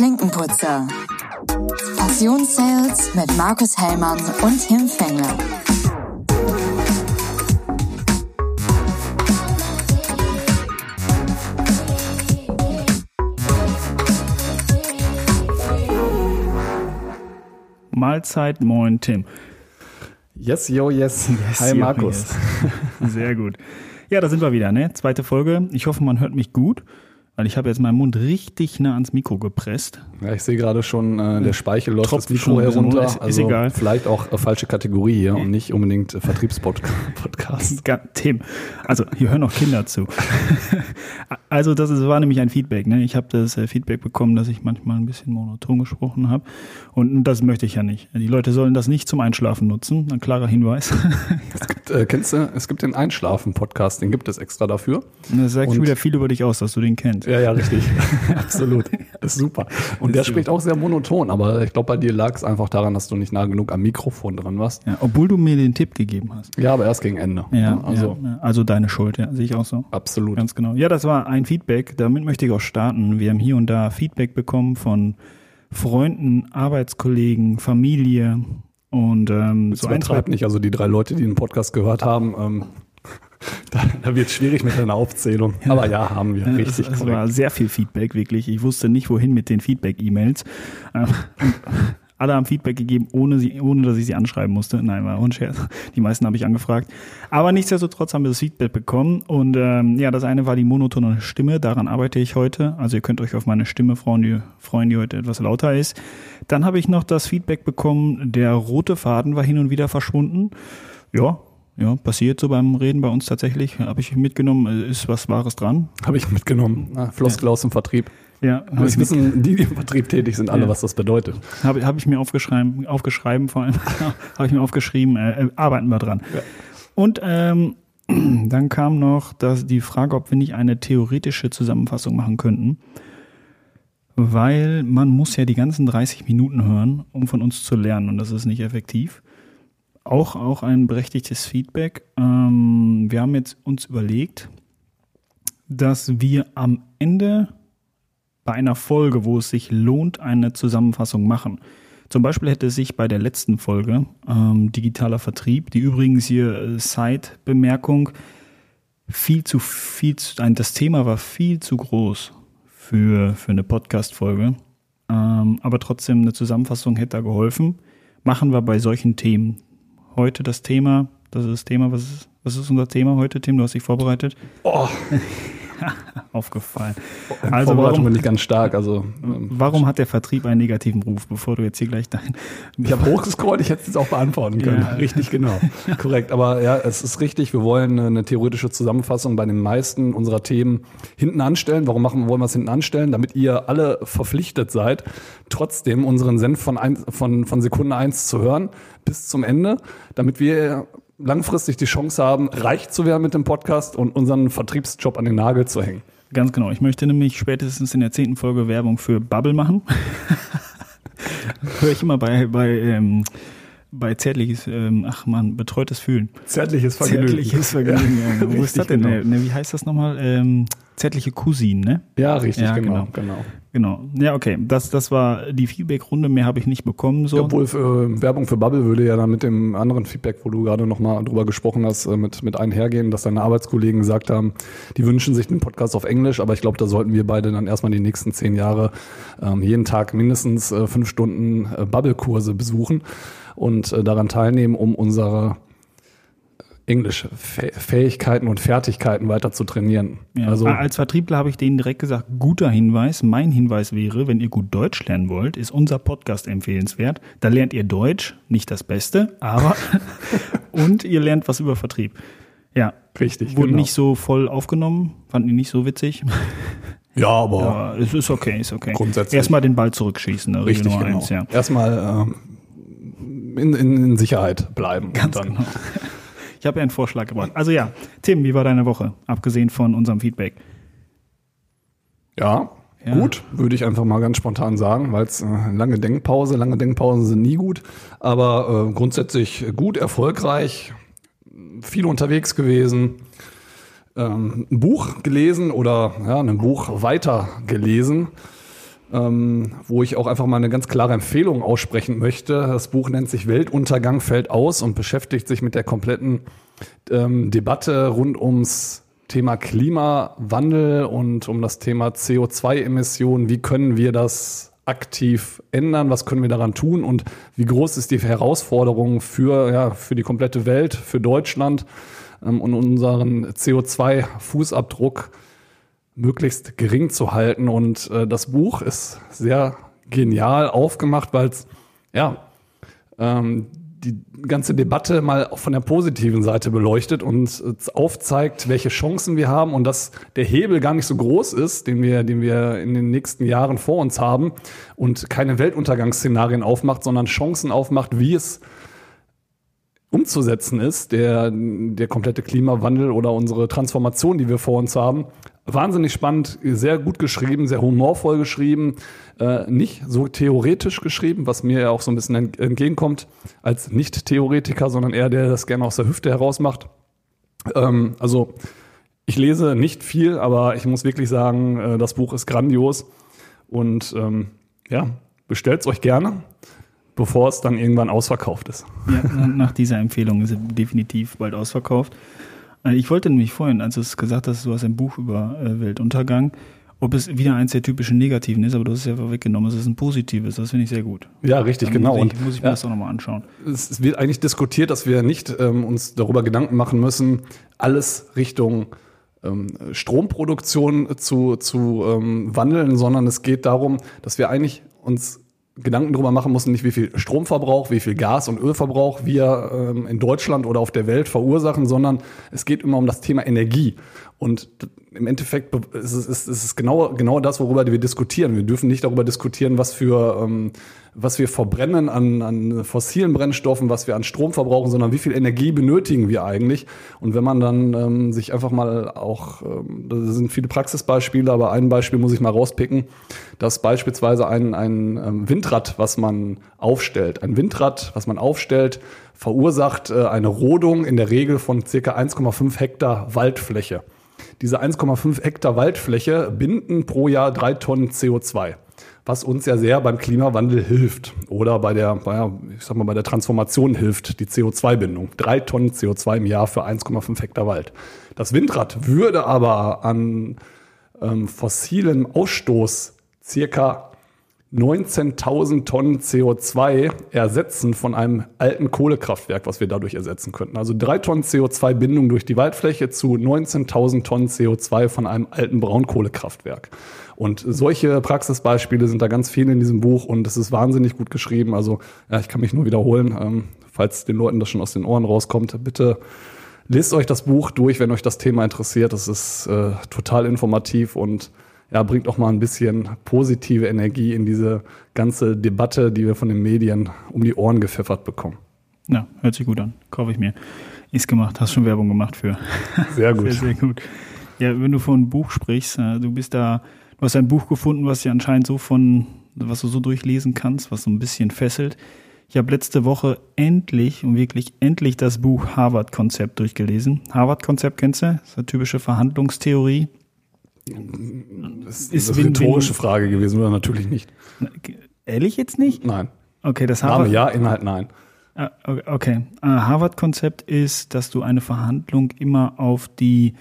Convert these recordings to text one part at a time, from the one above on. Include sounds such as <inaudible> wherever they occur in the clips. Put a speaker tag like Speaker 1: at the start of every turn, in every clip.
Speaker 1: Klinkenputzer. Passionssales mit Markus Hellmann und Tim Fengler.
Speaker 2: Mahlzeit, moin Tim.
Speaker 3: Yes, yo, yes. <laughs>
Speaker 2: Yes,
Speaker 3: Hi
Speaker 2: yo,
Speaker 3: Markus.
Speaker 2: yes. <laughs> Sehr gut. Ja, da sind wir wieder, ne? Zweite Folge. Ich hoffe, man hört mich gut, weil ich habe jetzt meinen Mund richtig nah ans Mikro gepresst.
Speaker 3: Ja, ich sehe gerade schon, äh, der Speichel läuft das Mikro herunter.
Speaker 2: runter. Ist- ist
Speaker 3: also
Speaker 2: egal.
Speaker 3: vielleicht auch äh, falsche Kategorie hier und nicht unbedingt äh, Vertriebspodcast. <laughs>
Speaker 2: Tim, also hier hören auch Kinder zu. <laughs> also das ist, war nämlich ein Feedback. Ne? Ich habe das äh, Feedback bekommen, dass ich manchmal ein bisschen monoton gesprochen habe. Und das möchte ich ja nicht. Die Leute sollen das nicht zum Einschlafen nutzen. Ein klarer Hinweis. <laughs>
Speaker 3: äh, kennst du, es gibt den Einschlafen-Podcast, den gibt es extra dafür.
Speaker 2: Das sagt schon wieder viel über dich aus, dass du den kennst.
Speaker 3: Ja, ja, richtig. <laughs> Absolut. Das ist super. Und der spricht auch sehr monoton, aber ich glaube, bei dir lag es einfach daran, dass du nicht nah genug am Mikrofon dran warst.
Speaker 2: Ja, obwohl du mir den Tipp gegeben hast.
Speaker 3: Ja, aber erst gegen Ende.
Speaker 2: Ja,
Speaker 3: also
Speaker 2: ja, also deine Schuld, ja, sehe ich auch so.
Speaker 3: absolut.
Speaker 2: Ganz genau. Ja, das war ein Feedback. Damit möchte ich auch starten. Wir haben hier und da Feedback bekommen von Freunden, Arbeitskollegen, Familie und ähm,
Speaker 3: So
Speaker 2: so ein, zwei
Speaker 3: übertreib nicht, also die drei Leute, die den Podcast gehört haben, ähm, da, da wird es schwierig mit einer Aufzählung. Aber ja, haben wir. Richtig
Speaker 2: es, es war sehr viel Feedback, wirklich. Ich wusste nicht, wohin mit den Feedback-E-Mails. Ähm, <laughs> Alle haben Feedback gegeben, ohne, sie, ohne dass ich sie anschreiben musste. Nein, war ein Scherz. Die meisten habe ich angefragt. Aber nichtsdestotrotz haben wir das Feedback bekommen. Und ähm, ja, das eine war die monotone Stimme. Daran arbeite ich heute. Also ihr könnt euch auf meine Stimme freuen, die, freuen, die heute etwas lauter ist. Dann habe ich noch das Feedback bekommen, der rote Faden war hin und wieder verschwunden. Ja, ja, passiert so beim Reden bei uns tatsächlich. Habe ich mitgenommen, äh, ist was Wahres dran.
Speaker 3: Habe ich mitgenommen. Ah, Floskel aus dem Vertrieb.
Speaker 2: Ja,
Speaker 3: Aber es wissen die, die im Vertrieb tätig sind, alle,
Speaker 2: Ja.
Speaker 3: was das bedeutet.
Speaker 2: Habe hab ich mir aufgeschrieben, aufgeschrieben vor allem, <laughs> habe ich mir aufgeschrieben, äh, äh, arbeiten wir dran.
Speaker 3: Ja.
Speaker 2: Und ähm, <clears throat> dann kam noch das, die Frage, ob wir nicht eine theoretische Zusammenfassung machen könnten. Weil man muss ja die ganzen 30 Minuten hören, um von uns zu lernen und das ist nicht effektiv. Auch, auch ein berechtigtes Feedback. Ähm, wir haben jetzt uns überlegt, dass wir am Ende bei einer Folge, wo es sich lohnt, eine Zusammenfassung machen. Zum Beispiel hätte sich bei der letzten Folge ähm, digitaler Vertrieb, die übrigens hier äh, Side-Bemerkung, viel zu viel, zu, das Thema war viel zu groß für, für eine Podcast-Folge. Ähm, aber trotzdem eine Zusammenfassung hätte da geholfen. Machen wir bei solchen Themen. Heute das Thema, das ist das Thema, was ist, was ist unser Thema heute, Tim? Du hast dich vorbereitet?
Speaker 3: Oh, <laughs>
Speaker 2: Aufgefallen.
Speaker 3: also
Speaker 2: warum,
Speaker 3: bin ich ganz stark. Also ähm,
Speaker 2: Warum hat der Vertrieb einen negativen Ruf, bevor du jetzt hier gleich dein.
Speaker 3: ich habe hochgescrollt, ich hätte es jetzt auch beantworten können.
Speaker 2: Ja.
Speaker 3: Richtig, genau. Korrekt. Aber ja, es ist richtig. Wir wollen eine theoretische Zusammenfassung bei den meisten unserer Themen hinten anstellen. Warum machen, wollen wir es hinten anstellen? Damit ihr alle verpflichtet seid, trotzdem unseren Senf von, ein, von, von Sekunde eins zu hören bis zum Ende, damit wir langfristig die Chance haben, reich zu werden mit dem Podcast und unseren Vertriebsjob an den Nagel zu hängen.
Speaker 2: Ganz genau. Ich möchte nämlich spätestens in der zehnten Folge Werbung für Bubble machen. <laughs> Höre ich immer bei, bei, ähm, bei zärtliches, ähm, ach man, betreutes Fühlen.
Speaker 3: Zärtliches
Speaker 2: Zärtliches Vergnügen. Ja. Wo ist das denn?
Speaker 3: genau.
Speaker 2: Ne, wie heißt das nochmal? Ähm, zärtliche Cousinen, ne?
Speaker 3: Ja, richtig,
Speaker 2: Ja,
Speaker 3: genau,
Speaker 2: genau.
Speaker 3: genau.
Speaker 2: Genau. Ja, okay. Das, das war die Feedback-Runde. Mehr habe ich nicht bekommen. So.
Speaker 3: Obwohl für, Werbung für Bubble würde ja dann mit dem anderen Feedback, wo du gerade nochmal drüber gesprochen hast, äh, mit, mit einhergehen, dass deine Arbeitskollegen gesagt haben, die wünschen sich den Podcast auf Englisch, aber ich glaube, da sollten wir beide dann erstmal die nächsten zehn Jahre ähm, jeden Tag mindestens äh, fünf Stunden äh, Bubble-Kurse besuchen und äh, daran teilnehmen, um unsere Englisch-Fähigkeiten und Fertigkeiten weiter zu trainieren.
Speaker 2: Ja.
Speaker 3: Also
Speaker 2: Als Vertriebler habe ich denen direkt gesagt, guter Hinweis. Mein Hinweis wäre, wenn ihr gut Deutsch lernen wollt, ist unser Podcast empfehlenswert. Da lernt ihr Deutsch, nicht das Beste, aber <laughs> und ihr lernt was über Vertrieb. Ja,
Speaker 3: richtig.
Speaker 2: wurde
Speaker 3: genau.
Speaker 2: nicht so voll aufgenommen, fanden die nicht so witzig.
Speaker 3: ja, aber
Speaker 2: Aber es ist okay, ist okay.
Speaker 3: Grundsätzlich.
Speaker 2: Erstmal den Ball zurückschießen, ne,
Speaker 3: Richtig,
Speaker 2: Nummer
Speaker 3: genau.
Speaker 2: ja.
Speaker 3: Erstmal ähm, in, in, in Sicherheit bleiben.
Speaker 2: Ganz genau. <laughs> Ich habe ja einen Vorschlag gebracht. Also ja, Tim, wie war deine Woche? Abgesehen von unserem Feedback.
Speaker 3: Ja,
Speaker 2: Ja.
Speaker 3: gut, würde ich einfach mal ganz spontan sagen, weil es äh, lange Denkpause, lange Denkpausen sind nie gut, aber äh, grundsätzlich gut, erfolgreich, viel unterwegs gewesen, ähm, ein Buch gelesen oder ja, ein Buch weiter gelesen. Ähm, wo ich auch einfach mal eine ganz klare Empfehlung aussprechen möchte. Das Buch nennt sich Weltuntergang fällt aus und beschäftigt sich mit der kompletten ähm, Debatte rund ums Thema Klimawandel und um das Thema CO2-Emissionen. Wie können wir das aktiv ändern? Was können wir daran tun? Und wie groß ist die Herausforderung für, ja, für die komplette Welt, für Deutschland ähm, und unseren CO2-Fußabdruck möglichst gering zu halten? Und äh, das Buch ist sehr genial aufgemacht, weil es ja ähm, die ganze Debatte mal von der positiven Seite beleuchtet und aufzeigt, welche Chancen wir haben und dass der Hebel gar nicht so groß ist, den wir, den wir in den nächsten Jahren vor uns haben und keine Weltuntergangsszenarien aufmacht, sondern Chancen aufmacht, wie es umzusetzen ist, der, der komplette Klimawandel oder unsere Transformation, die wir vor uns haben. Wahnsinnig spannend, sehr gut geschrieben, sehr humorvoll geschrieben, äh, nicht so theoretisch geschrieben, was mir ja auch so ein bisschen entgegenkommt, als Nicht-Theoretiker, sondern eher der, der das gerne aus der Hüfte heraus macht. Ähm, also ich lese nicht viel, aber ich muss wirklich sagen, äh, das Buch ist grandios und ähm, ja, bestellt es euch gerne bevor es dann irgendwann ausverkauft ist.
Speaker 2: Ja, nach dieser Empfehlung ist es definitiv bald ausverkauft. Äh, ich wollte nämlich vorhin, als du es gesagt hast, du hast ein Buch über äh, Weltuntergang, ob es wieder eins der typischen Negativen ist, aber du hast es ja weggenommen. Es ist ein positives, das finde ich sehr gut.
Speaker 3: Ja, richtig, Dann genau.
Speaker 2: Muss ich, muss ich mir ja, das auch nochmal anschauen.
Speaker 3: Es wird eigentlich diskutiert, dass wir nicht ähm, uns darüber Gedanken machen müssen, alles Richtung ähm, Stromproduktion zu, zu ähm, wandeln, sondern es geht darum, dass wir eigentlich uns Gedanken darüber machen mussten, nicht wie viel Stromverbrauch, wie viel Gas- und Ölverbrauch wir ähm, in Deutschland oder auf der Welt verursachen, sondern es geht immer um das Thema Energie. Und im Endeffekt ist es, ist es genau, genau das, worüber wir diskutieren. Wir dürfen nicht darüber diskutieren, was für ähm, was wir verbrennen an, an fossilen Brennstoffen, was wir an Strom verbrauchen, sondern wie viel Energie benötigen wir eigentlich. Und wenn man dann ähm, sich einfach mal auch, ähm, da sind viele Praxisbeispiele, aber ein Beispiel muss ich mal rauspicken, dass beispielsweise ein, ein ähm, Windrad, was man aufstellt, ein Windrad, was man aufstellt, verursacht äh, eine Rodung in der Regel von circa 1,5 Hektar Waldfläche. Diese 1,5 Hektar Waldfläche binden pro Jahr drei Tonnen CO2 was uns ja sehr beim Klimawandel hilft oder bei der, naja, ich sag mal, bei der Transformation hilft, die CO2-Bindung. Drei Tonnen CO2 im Jahr für 1,5 Hektar Wald. Das Windrad würde aber an ähm, fossilem Ausstoß circa 19.000 Tonnen CO2 ersetzen von einem alten Kohlekraftwerk, was wir dadurch ersetzen könnten. Also drei Tonnen CO2-Bindung durch die Waldfläche zu 19.000 Tonnen CO2 von einem alten Braunkohlekraftwerk. Und solche Praxisbeispiele sind da ganz viele in diesem Buch und es ist wahnsinnig gut geschrieben. Also ja, ich kann mich nur wiederholen, ähm, falls den Leuten das schon aus den Ohren rauskommt, bitte lest euch das Buch durch, wenn euch das Thema interessiert. Das ist äh, total informativ und ja, bringt auch mal ein bisschen positive Energie in diese ganze Debatte, die wir von den Medien um die Ohren gepfeffert bekommen.
Speaker 2: Ja, hört sich gut an. Kaufe ich mir. Ist gemacht. Hast schon Werbung gemacht für.
Speaker 3: Sehr gut. <laughs>
Speaker 2: sehr, sehr gut. Ja, wenn du von Buch sprichst, äh, du bist da Du hast ein Buch gefunden, was dir anscheinend so von, was du so durchlesen kannst, was so ein bisschen fesselt. Ich habe letzte Woche endlich und wirklich endlich das Buch Harvard-Konzept durchgelesen. Harvard-Konzept kennst du? Das ist eine typische Verhandlungstheorie.
Speaker 3: Das ist, ist eine rhetorische Frage gewesen, oder natürlich nicht.
Speaker 2: Ehrlich jetzt nicht?
Speaker 3: Nein.
Speaker 2: Okay, das
Speaker 3: Harvard. Name ja, Inhalt nein.
Speaker 2: Ah, okay. Ah, Harvard-Konzept ist, dass du eine Verhandlung immer auf die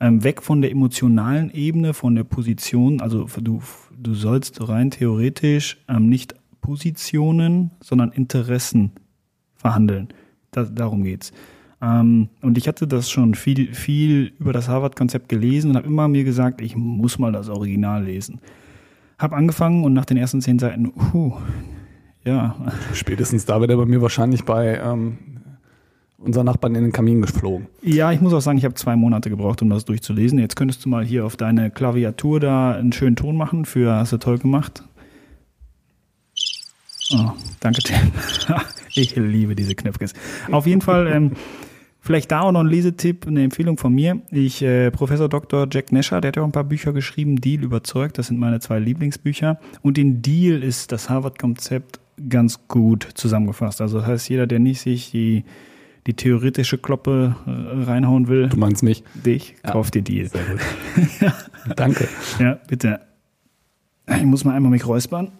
Speaker 2: ähm, weg von der emotionalen Ebene, von der Position. Also du, du sollst rein theoretisch ähm, nicht Positionen, sondern Interessen verhandeln. Da, darum geht's. Ähm, und ich hatte das schon viel, viel über das Harvard-Konzept gelesen und habe immer mir gesagt, ich muss mal das Original lesen. Hab angefangen und nach den ersten zehn Seiten, uh, ja.
Speaker 3: Spätestens da wird er bei mir wahrscheinlich bei ähm, unser Nachbarn in den Kamin geflogen.
Speaker 2: Ja, ich muss auch sagen, ich habe zwei Monate gebraucht, um das durchzulesen. Jetzt könntest du mal hier auf deine Klaviatur da einen schönen Ton machen. Für hast du toll gemacht. Oh, danke, Tim. <laughs> ich liebe diese Knöpfkes. Auf jeden Fall, ähm, vielleicht da auch noch ein Lesetipp, eine Empfehlung von mir. Ich, äh, Professor Dr. Jack Nesher, der hat ja auch ein paar Bücher geschrieben. Deal überzeugt, das sind meine zwei Lieblingsbücher. Und in Deal ist das Harvard-Konzept ganz gut zusammengefasst. Also das heißt, jeder, der nicht sich die die theoretische Kloppe äh, reinhauen will.
Speaker 3: Du meinst mich?
Speaker 2: Dich, ja. kauf dir die.
Speaker 3: Sehr gut. <laughs> Danke.
Speaker 2: Ja, bitte. Ich muss mal einmal mich räuspern.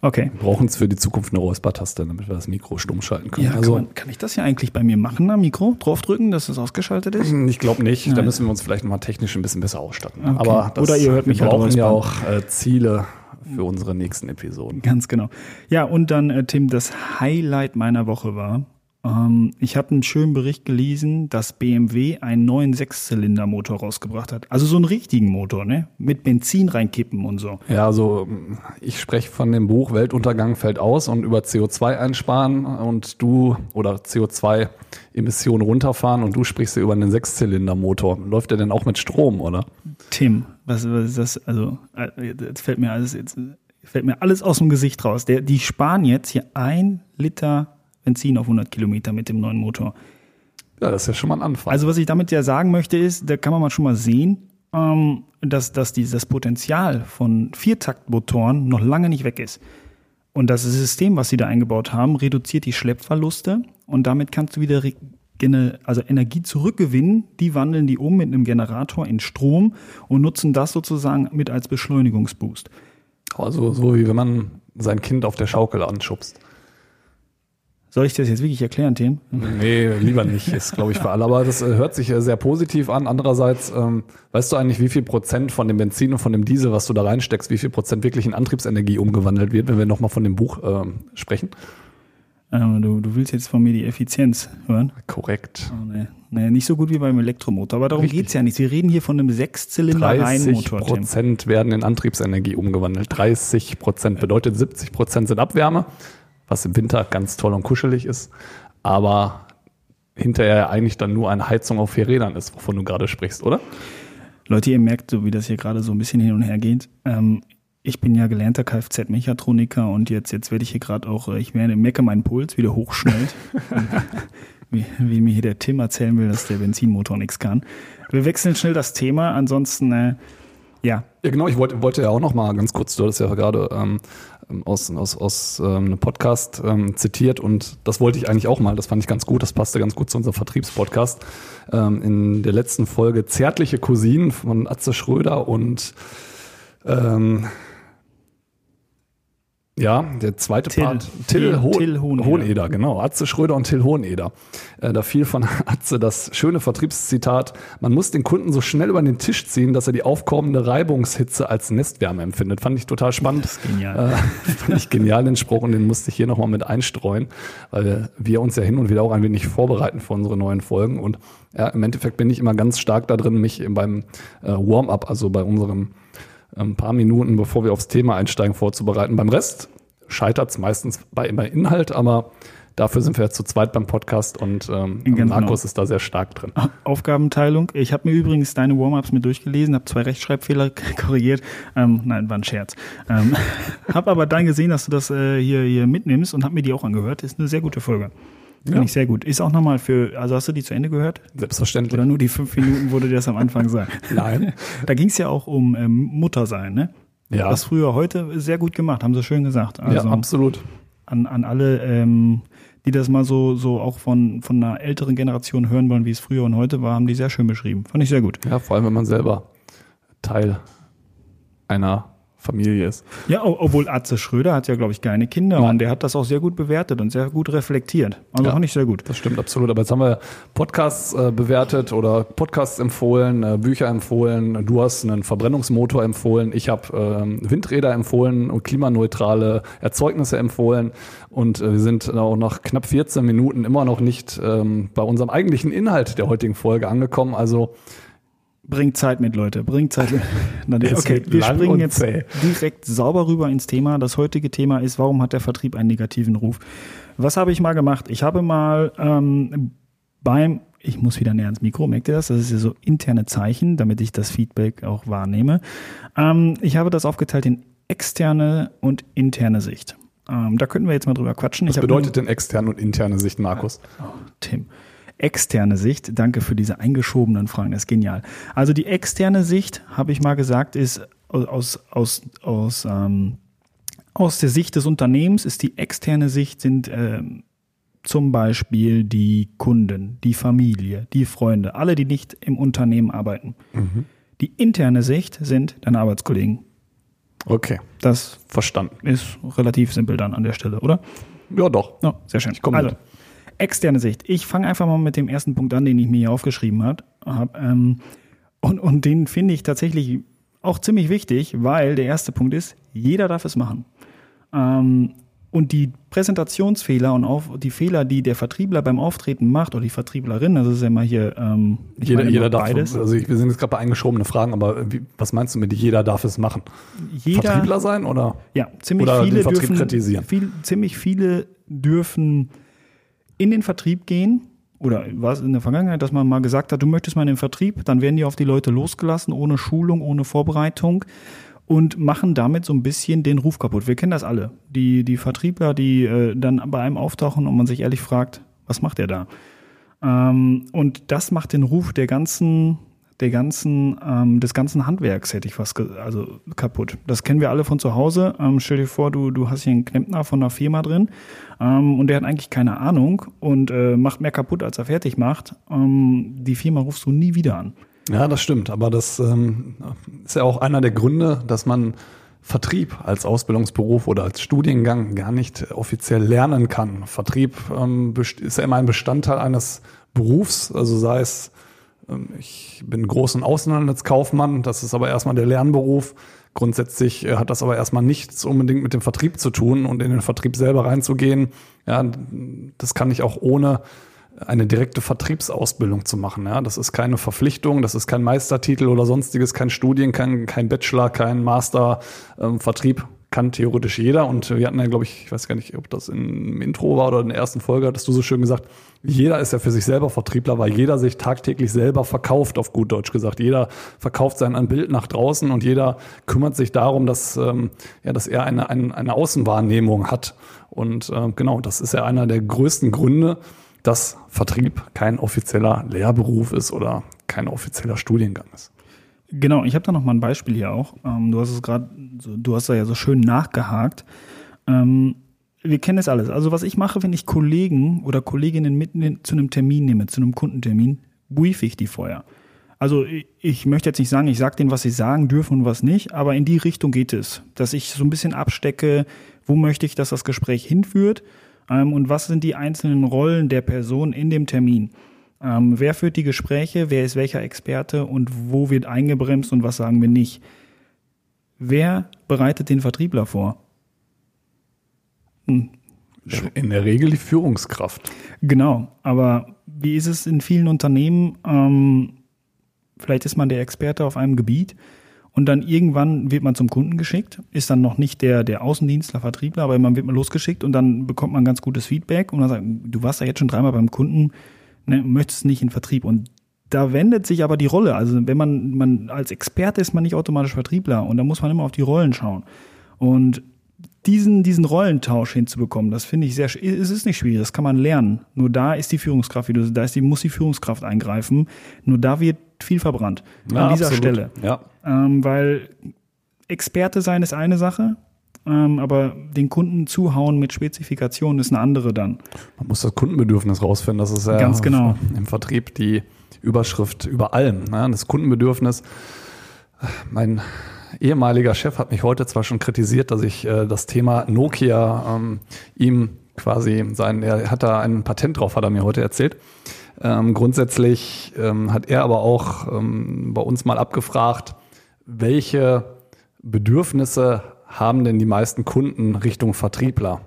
Speaker 2: Okay.
Speaker 3: Wir brauchen es für die Zukunft eine Räuspertaste, damit wir das Mikro stumm schalten können.
Speaker 2: Ja,
Speaker 3: also,
Speaker 2: kann, man, kann ich das ja eigentlich bei mir machen, am Mikro? Draufdrücken, dass es ausgeschaltet ist?
Speaker 3: ich glaube nicht. Da
Speaker 2: Nein.
Speaker 3: müssen wir uns vielleicht nochmal technisch ein bisschen besser ausstatten.
Speaker 2: Okay.
Speaker 3: Aber das,
Speaker 2: Oder ihr hört mich
Speaker 3: wir
Speaker 2: halt
Speaker 3: brauchen ja auch äh, Ziele für unsere nächsten Episoden.
Speaker 2: Ganz genau. Ja, und dann, äh, Tim, das Highlight meiner Woche war, ähm, ich habe einen schönen Bericht gelesen, dass BMW einen neuen Sechszylindermotor rausgebracht hat. Also so einen richtigen Motor, ne? Mit Benzin reinkippen und so.
Speaker 3: Ja, also ich spreche von dem Buch Weltuntergang fällt aus und über CO2 einsparen und du oder CO2-Emissionen runterfahren und du sprichst ja über einen Sechszylindermotor. Läuft der denn auch mit Strom, oder?
Speaker 2: Tim, was, was ist das? Also, äh, jetzt fällt mir alles, jetzt fällt mir alles aus dem Gesicht raus. Der, die sparen jetzt hier ein Liter Benzin auf 100 Kilometer mit dem neuen Motor.
Speaker 3: Ja, das ist ja schon mal ein Anfang.
Speaker 2: Also was ich damit ja sagen möchte ist, da kann man mal schon mal sehen, ähm, dass, dass dieses Potenzial von Viertaktmotoren noch lange nicht weg ist. Und das System, was sie da eingebaut haben, reduziert die Schleppverluste und damit kannst du wieder also Energie zurückgewinnen. Die wandeln die um mit einem Generator in Strom und nutzen das sozusagen mit als Beschleunigungsboost.
Speaker 3: also so wie wenn man sein Kind auf der Schaukel anschubst.
Speaker 2: Soll ich das jetzt wirklich erklären, Tim?
Speaker 3: Nee, lieber nicht, ist glaube ich für alle. Aber das äh, hört sich äh, sehr positiv an. Andererseits, ähm, weißt du eigentlich, wie viel Prozent von dem Benzin und von dem Diesel, was du da reinsteckst, wie viel Prozent wirklich in Antriebsenergie umgewandelt wird, wenn wir nochmal von dem Buch ähm, sprechen?
Speaker 2: Ähm, du, du willst jetzt von mir die Effizienz hören?
Speaker 3: Korrekt.
Speaker 2: Oh, nee. nee, nicht so gut wie beim Elektromotor. Aber darum
Speaker 3: Richtig.
Speaker 2: geht's ja nicht. Wir reden hier von einem
Speaker 3: 30
Speaker 2: Sechszylinder-Reihenmotor, Tim.
Speaker 3: Prozent werden in Antriebsenergie umgewandelt. 30 Prozent bedeutet 70 Prozent sind Abwärme, was im Winter ganz toll und kuschelig ist, aber hinterher eigentlich dann nur eine Heizung auf vier Rädern ist, wovon du gerade sprichst, oder?
Speaker 2: Leute, ihr merkt so, wie das hier gerade so ein bisschen hin und her geht. Ähm, ich bin ja gelernter Kfz-Mechatroniker und jetzt, jetzt werde ich hier gerade auch, äh, ich werde, merke meinen Puls wieder hochschnellt. <laughs> wie, wie mir hier der Tim erzählen will, dass der Benzinmotor nichts kann. Wir wechseln schnell das Thema, ansonsten, äh, ja,
Speaker 3: Ja, genau, ich wollte, wollte ja auch noch mal ganz kurz, du hattest ja gerade ähm, aus, aus, aus ähm, einem Podcast ähm, zitiert und das wollte ich eigentlich auch mal, das fand ich ganz gut, das passte ganz gut zu unserem Vertriebspodcast. Ähm, in der letzten Folge Zärtliche Cousinen von Atze Schröder und ähm, ja, der zweite
Speaker 2: Till.
Speaker 3: Part. Till,
Speaker 2: Till-
Speaker 3: Ho
Speaker 2: Till Hoheneder.
Speaker 3: Hoheneder, genau. Atze Schröder und Till Hoheneder. Äh, da fiel von <laughs> Atze das schöne Vertriebszitat, man muss den Kunden so schnell über den Tisch ziehen, dass er die aufkommende Reibungshitze als Nestwärme empfindet. Fand ich total spannend.
Speaker 2: Das ist genial.
Speaker 3: Äh, <laughs> fand ich genial den Spruch und den musste ich hier nochmal mit einstreuen, weil wir uns ja hin und wieder auch ein wenig vorbereiten für unsere neuen Folgen. Und ja, im Endeffekt bin ich immer ganz stark da drin, mich beim äh, Warm-up, also bei unserem ein paar Minuten, bevor wir aufs Thema einsteigen, vorzubereiten. Beim Rest scheitert es meistens bei immer Inhalt, aber dafür sind wir jetzt zu zweit beim Podcast und ähm, Markus
Speaker 2: genau.
Speaker 3: ist da sehr stark drin.
Speaker 2: Aufgabenteilung. Ich habe mir übrigens deine Warm-ups mit durchgelesen, habe zwei Rechtschreibfehler <laughs> korrigiert. Ähm, nein, war ein Scherz. Ähm, <laughs> habe aber dann gesehen, dass du das äh, hier, hier mitnimmst und habe mir die auch angehört. Ist eine sehr gute Folge. Finde
Speaker 3: Ja.
Speaker 2: ich sehr gut. Ist auch nochmal für, also hast du die zu Ende gehört?
Speaker 3: Selbstverständlich.
Speaker 2: Oder nur die fünf Minuten, wo du dir das am Anfang sagst? <laughs>
Speaker 3: Nein.
Speaker 2: Da ging es ja auch um ähm, Muttersein, ne?
Speaker 3: Ja.
Speaker 2: Was früher, heute sehr gut gemacht, haben sie schön gesagt. Also
Speaker 3: ja, absolut.
Speaker 2: an, an alle, ähm, die das mal so, so auch von, von einer älteren Generation hören wollen, wie es früher und heute war, haben die sehr schön beschrieben. Fand ich sehr gut.
Speaker 3: Ja, vor allem, wenn man selber Teil einer Familie ist.
Speaker 2: Ja, obwohl Atze Schröder hat ja, glaube ich, keine Kinder
Speaker 3: Nein.
Speaker 2: und der hat das auch sehr gut bewertet und sehr gut reflektiert. Also
Speaker 3: Ja.
Speaker 2: fand ich sehr gut.
Speaker 3: Das stimmt absolut. Aber jetzt haben wir Podcasts äh, bewertet oder Podcasts empfohlen, äh, Bücher empfohlen. Du hast einen Verbrennungsmotor empfohlen. Ich habe ähm, Windräder empfohlen und klimaneutrale Erzeugnisse empfohlen. Und äh, wir sind auch nach knapp 14 Minuten immer noch nicht ähm, bei unserem eigentlichen Inhalt der heutigen Folge angekommen. Also
Speaker 2: Bringt Zeit mit, Leute. Bringt Zeit mit. <laughs> Okay, wir springen jetzt
Speaker 3: zäh.
Speaker 2: direkt sauber rüber ins Thema. Das heutige Thema ist, warum hat der Vertrieb einen negativen Ruf? Was habe ich mal gemacht? Ich habe mal ähm, beim, ich muss wieder näher ans Mikro, merkt ihr das? Das ist ja so interne Zeichen, damit ich das Feedback auch wahrnehme. Ähm, ich habe das aufgeteilt in externe und interne Sicht. Ähm, da könnten wir jetzt mal drüber quatschen.
Speaker 3: was bedeutet denn externe und interne Sicht, Markus?
Speaker 2: Tim. Externe Sicht, danke für diese eingeschobenen Fragen, das ist genial. Also die externe Sicht, habe ich mal gesagt, ist aus, aus, aus, ähm, aus der Sicht des Unternehmens ist die externe Sicht sind ähm, zum Beispiel die Kunden, die Familie, die Freunde, alle, die nicht im Unternehmen arbeiten. Die interne Sicht sind deine Arbeitskollegen.
Speaker 3: Okay,
Speaker 2: Das
Speaker 3: verstanden.
Speaker 2: ist relativ simpel dann an der Stelle, oder?
Speaker 3: Ja, doch.
Speaker 2: Ja, sehr schön.
Speaker 3: Ich komm
Speaker 2: also,
Speaker 3: mit.
Speaker 2: Externe Sicht. Ich fange einfach mal mit dem ersten Punkt an, den ich mir hier aufgeschrieben habe. Hab, ähm, und, und den finde ich tatsächlich auch ziemlich wichtig, weil der erste Punkt ist, jeder darf es machen. Ähm, und die Präsentationsfehler und auch die Fehler, die der Vertriebler beim Auftreten macht oder die Vertrieblerin, das ist ja immer hier ähm,
Speaker 3: Jeder,
Speaker 2: meine
Speaker 3: jeder darf,
Speaker 2: beides.
Speaker 3: also ich, wir sind jetzt gerade bei eingeschobene Fragen, aber wie, was meinst du mit jeder darf es machen?
Speaker 2: Jeder,
Speaker 3: Vertriebler sein oder?
Speaker 2: Ja, ziemlich
Speaker 3: Oder
Speaker 2: viele dürfen,
Speaker 3: kritisieren.
Speaker 2: Viel, ziemlich viele dürfen in den Vertrieb gehen. Oder war es in der Vergangenheit, dass man mal gesagt hat, du möchtest mal in den Vertrieb, dann werden die auf die Leute losgelassen, ohne Schulung, ohne Vorbereitung und machen damit so ein bisschen den Ruf kaputt. Wir kennen das alle. Die, die Vertriebler, die äh, dann bei einem auftauchen und man sich ehrlich fragt, was macht der da? Ähm, und das macht den Ruf der ganzen, der ganzen, ähm, des ganzen Handwerks, hätte ich ge also kaputt. Das kennen wir alle von zu Hause. Ähm, stell dir vor, du, du hast hier einen Klempner von einer Firma drin ähm, und der hat eigentlich keine Ahnung und äh, macht mehr kaputt, als er fertig macht. Ähm, die Firma rufst du nie wieder an.
Speaker 3: Ja, das stimmt. Aber das ähm, ist ja auch einer der Gründe, dass man Vertrieb als Ausbildungsberuf oder als Studiengang gar nicht offiziell lernen kann. Vertrieb ähm, ist ja immer ein Bestandteil eines Berufs, also sei es, ich bin großen Außenhandelskaufmann, das ist aber erstmal der Lernberuf. Grundsätzlich äh, hat das aber erstmal nichts unbedingt mit dem Vertrieb zu tun und in den Vertrieb selber reinzugehen. Ja, das kann ich auch ohne eine direkte Vertriebsausbildung zu machen. Ja, das ist keine Verpflichtung, das ist kein Meistertitel oder sonstiges, kein Studien, kein, kein Bachelor, kein Master. Ähm, Vertrieb kann theoretisch jeder. Und wir hatten ja, glaube ich, ich weiß gar nicht, ob das im Intro war oder in der ersten Folge, hattest du so schön gesagt, jeder ist ja für sich selber Vertriebler, weil jeder sich tagtäglich selber verkauft, auf gut Deutsch gesagt. Jeder verkauft sein ein Bild nach draußen und jeder kümmert sich darum, dass, ähm, ja, dass er eine, eine, eine Außenwahrnehmung hat. Und ähm, genau, das ist ja einer der größten Gründe, dass Vertrieb kein offizieller Lehrberuf ist oder kein offizieller Studiengang ist.
Speaker 2: Genau, ich habe da noch mal ein Beispiel hier auch. Ähm, du hast es gerade, du hast da ja so schön nachgehakt. Ähm, wir kennen das alles. Also was ich mache, wenn ich Kollegen oder Kolleginnen mit in- zu einem Termin nehme, zu einem Kundentermin, briefe ich die vorher. Also ich, ich möchte jetzt nicht sagen, ich sage denen, was sie sagen dürfen und was nicht, aber in die Richtung geht es, dass ich so ein bisschen abstecke, wo möchte ich, dass das Gespräch hinführt ähm, und was sind die einzelnen Rollen der Person in dem Termin. Ähm, wer führt die Gespräche, wer ist welcher Experte und wo wird eingebremst und was sagen wir nicht. Wer bereitet den Vertriebler vor? Hm,
Speaker 3: In der Regel die Führungskraft.
Speaker 2: Genau, aber wie ist es in vielen Unternehmen? Ähm, vielleicht ist man der Experte auf einem Gebiet und dann irgendwann wird man zum Kunden geschickt, ist dann noch nicht der, der Außendienstler, Vertriebler, aber man wird mal losgeschickt und dann bekommt man ganz gutes Feedback und dann sagt, du warst ja jetzt schon dreimal beim Kunden, ne, möchtest nicht in Vertrieb und da wendet sich aber die Rolle. Also wenn man, man als Experte ist man nicht automatisch Vertriebler und da muss man immer auf die Rollen schauen. Und diesen, diesen Rollentausch hinzubekommen, das finde ich sehr, es ist nicht schwierig, das kann man lernen. Nur da ist die Führungskraft, wie du, da ist die, muss die Führungskraft eingreifen. Nur da wird viel verbrannt. an dieser
Speaker 3: absolut.
Speaker 2: Stelle.
Speaker 3: Ja.
Speaker 2: Ähm, weil Experte sein ist eine Sache, ähm, aber den Kunden zuhauen mit Spezifikationen ist eine andere dann.
Speaker 3: Man muss das Kundenbedürfnis rausfinden. Das ist ja
Speaker 2: Ganz genau.
Speaker 3: im Vertrieb die Überschrift über allem. Ne? Das Kundenbedürfnis. Mein ehemaliger Chef hat mich heute zwar schon kritisiert, dass ich äh, das Thema Nokia ähm, ihm quasi sein, er hat da ein Patent drauf, hat er mir heute erzählt. Ähm, grundsätzlich ähm, hat er aber auch ähm, bei uns mal abgefragt, welche Bedürfnisse haben denn die meisten Kunden Richtung Vertriebler?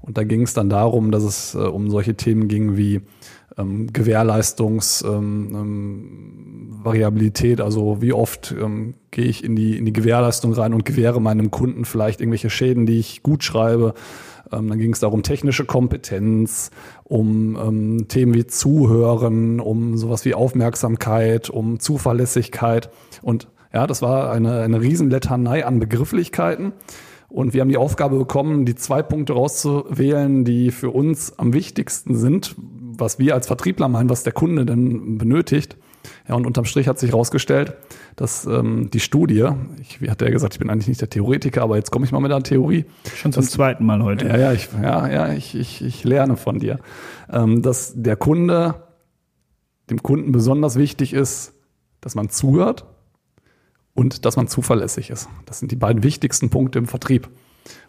Speaker 3: Und da ging es dann darum, dass es äh, um solche Themen ging wie ähm, Gewährleistungs, ähm, ähm, also wie oft ähm, gehe ich in die, in die Gewährleistung rein und gewähre meinem Kunden vielleicht irgendwelche Schäden, die ich gut schreibe. Ähm, dann ging es darum technische Kompetenz, um ähm, Themen wie Zuhören, um sowas wie Aufmerksamkeit, um Zuverlässigkeit. Und ja, das war eine, eine Riesenletanei an Begrifflichkeiten. Und wir haben die Aufgabe bekommen, die zwei Punkte rauszuwählen, die für uns am wichtigsten sind, was wir als Vertriebler meinen, was der Kunde denn benötigt. Ja, und unterm Strich hat sich herausgestellt, dass ähm, die Studie, ich, wie hat der gesagt, ich bin eigentlich nicht der Theoretiker, aber jetzt komme ich mal mit einer Theorie.
Speaker 2: Schon zum zweiten Mal heute.
Speaker 3: Ja, ja, ich, ja, ja, ich, ich, ich lerne von dir. Ähm, dass der Kunde, dem Kunden besonders wichtig ist, dass man zuhört und dass man zuverlässig ist. Das sind die beiden wichtigsten Punkte im Vertrieb.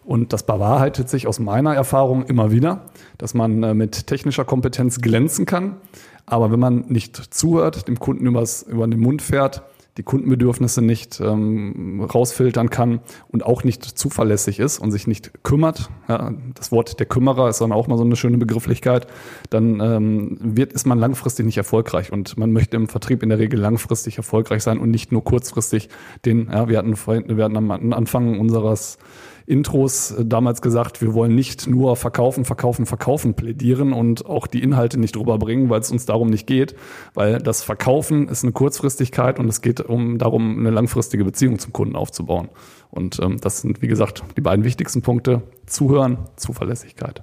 Speaker 3: Und das bewahrheitet sich aus meiner Erfahrung immer wieder, dass man äh, mit technischer Kompetenz glänzen kann. Aber wenn man nicht zuhört, dem Kunden übers, über den Mund fährt, die Kundenbedürfnisse nicht ähm, rausfiltern kann und auch nicht zuverlässig ist und sich nicht kümmert, ja, das Wort der Kümmerer ist dann auch mal so eine schöne Begrifflichkeit, dann ähm, wird, ist man langfristig nicht erfolgreich und man möchte im Vertrieb in der Regel langfristig erfolgreich sein und nicht nur kurzfristig den, ja, wir hatten, wir hatten am Anfang unseres Intros äh, damals gesagt, wir wollen nicht nur verkaufen, verkaufen, verkaufen plädieren und auch die Inhalte nicht drüber bringen, weil es uns darum nicht geht, weil das Verkaufen ist eine Kurzfristigkeit und es geht um darum, eine langfristige Beziehung zum Kunden aufzubauen. Und ähm, das sind, wie gesagt, die beiden wichtigsten Punkte. Zuhören, Zuverlässigkeit.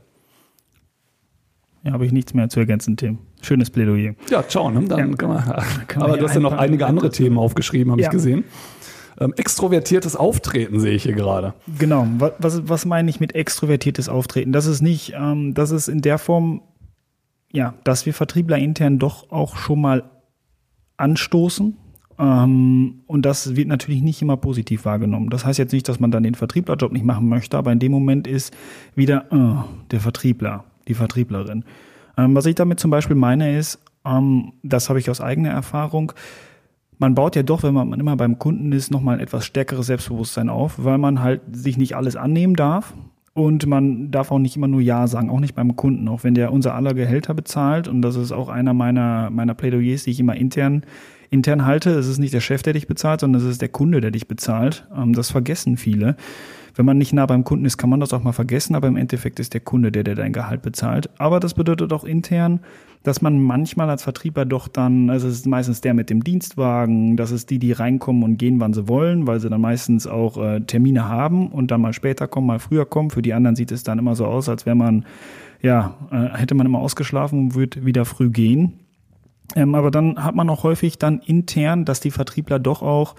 Speaker 2: Ja, habe ich nichts mehr zu ergänzen, Tim. Schönes Plädoyer.
Speaker 3: Ja, ciao. Ne? Dann ja. kann man, aber du hast ja noch einige andere Themen aufgeschrieben, habe ja. ich gesehen. Ähm, extrovertiertes Auftreten sehe ich hier gerade.
Speaker 2: Genau. Was, was meine ich mit extrovertiertes Auftreten? Das ist nicht, ähm, das ist in der Form, ja, dass wir Vertriebler intern doch auch schon mal anstoßen. Ähm, und das wird natürlich nicht immer positiv wahrgenommen. Das heißt jetzt nicht, dass man dann den Vertrieblerjob nicht machen möchte, aber in dem Moment ist wieder äh, der Vertriebler, die Vertrieblerin. Ähm, was ich damit zum Beispiel meine ist, ähm, das habe ich aus eigener Erfahrung, man baut ja doch, wenn man immer beim Kunden ist, nochmal ein etwas stärkeres Selbstbewusstsein auf, weil man halt sich nicht alles annehmen darf. Und man darf auch nicht immer nur Ja sagen, auch nicht beim Kunden, auch wenn der unser aller Gehälter bezahlt. Und das ist auch einer meiner, meiner Plädoyers, die ich immer intern, intern halte. Es ist nicht der Chef, der dich bezahlt, sondern es ist der Kunde, der dich bezahlt. Ähm, das vergessen viele. Wenn man nicht nah beim Kunden ist, kann man das auch mal vergessen, aber im Endeffekt ist der Kunde der, der dein Gehalt bezahlt. Aber das bedeutet auch intern, dass man manchmal als Vertrieber doch dann, also es ist meistens der mit dem Dienstwagen, das ist die, die reinkommen und gehen, wann sie wollen, weil sie dann meistens auch äh, Termine haben und dann mal später kommen, mal früher kommen. Für die anderen sieht es dann immer so aus, als wäre man, ja, äh, hätte man immer ausgeschlafen und würde wieder früh gehen. Ähm, aber dann hat man auch häufig dann intern, dass die Vertriebler doch auch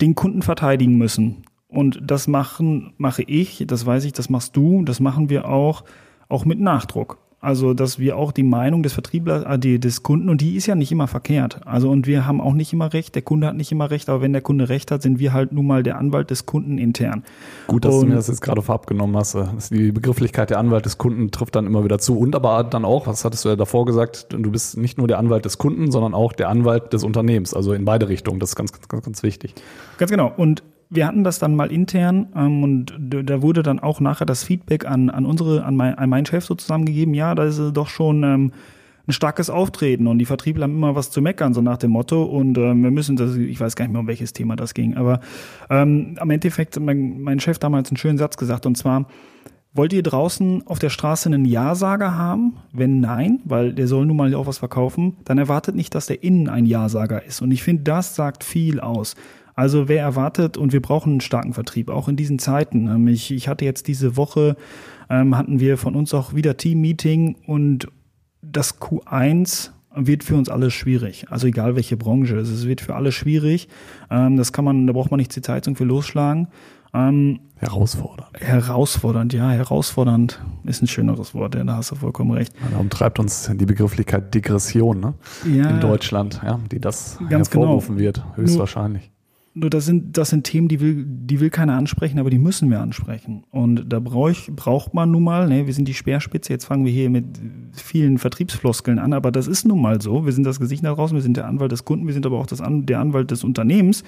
Speaker 2: den Kunden verteidigen müssen. Und das machen, mache ich, das weiß ich, das machst du, das machen wir auch, auch mit Nachdruck. Also, dass wir auch die Meinung des Vertrieblers, äh, des Kunden, und die ist ja nicht immer verkehrt. Also, und wir haben auch nicht immer recht, der Kunde hat nicht immer recht, aber wenn der Kunde recht hat, sind wir halt nun mal der Anwalt des Kunden intern.
Speaker 3: Gut, dass und, du mir das jetzt gerade vorab genommen hast. Die Begrifflichkeit der Anwalt des Kunden trifft dann immer wieder zu. Und aber dann auch, was hattest du ja davor gesagt, du bist nicht nur der Anwalt des Kunden, sondern auch der Anwalt des Unternehmens. Also in beide Richtungen. Das ist ganz, ganz, ganz wichtig.
Speaker 2: Ganz genau. Und wir hatten das dann mal intern ähm, und da wurde dann auch nachher das Feedback an, an unsere, an, mein, an meinen Chef sozusagen gegeben, ja, da ist doch schon ähm, ein starkes Auftreten und die Vertriebler haben immer was zu meckern, so nach dem Motto. Und ähm, wir müssen das, ich weiß gar nicht mehr, um welches Thema das ging, aber ähm, am Endeffekt, mein, mein Chef damals einen schönen Satz gesagt, und zwar, Wollt ihr draußen auf der Straße einen Ja-Sager haben? Wenn nein, weil der soll nun mal auch was verkaufen, dann erwartet nicht, dass der innen ein Ja-Sager ist. Und ich finde, das sagt viel aus. Also wer erwartet, und wir brauchen einen starken Vertrieb, auch in diesen Zeiten. Ähm, ich, ich hatte jetzt diese Woche, ähm, hatten wir von uns auch wieder Team-Meeting und das Q1 wird für uns alle schwierig. Also egal welche Branche, es wird für alle schwierig. Ähm, das kann man, da braucht man nicht die Zeitung für losschlagen.
Speaker 3: Ähm, herausfordernd.
Speaker 2: Herausfordernd, ja, herausfordernd ist ein schöneres Wort, ja, da hast du vollkommen recht.
Speaker 3: darum treibt uns die Begrifflichkeit Degression ne? ja, in Deutschland, ja, die das
Speaker 2: ganz genau.
Speaker 3: hervorrufen genau. wird, höchstwahrscheinlich.
Speaker 2: Nur das sind, das sind Themen, die will, die will keiner ansprechen, aber die müssen wir ansprechen. Und da brauch ich, braucht man nun mal, ne, wir sind die Speerspitze, jetzt fangen wir hier mit vielen Vertriebsfloskeln an, aber das ist nun mal so. Wir sind das Gesicht nach draußen, wir sind der Anwalt des Kunden, wir sind aber auch das An der Anwalt des Unternehmens.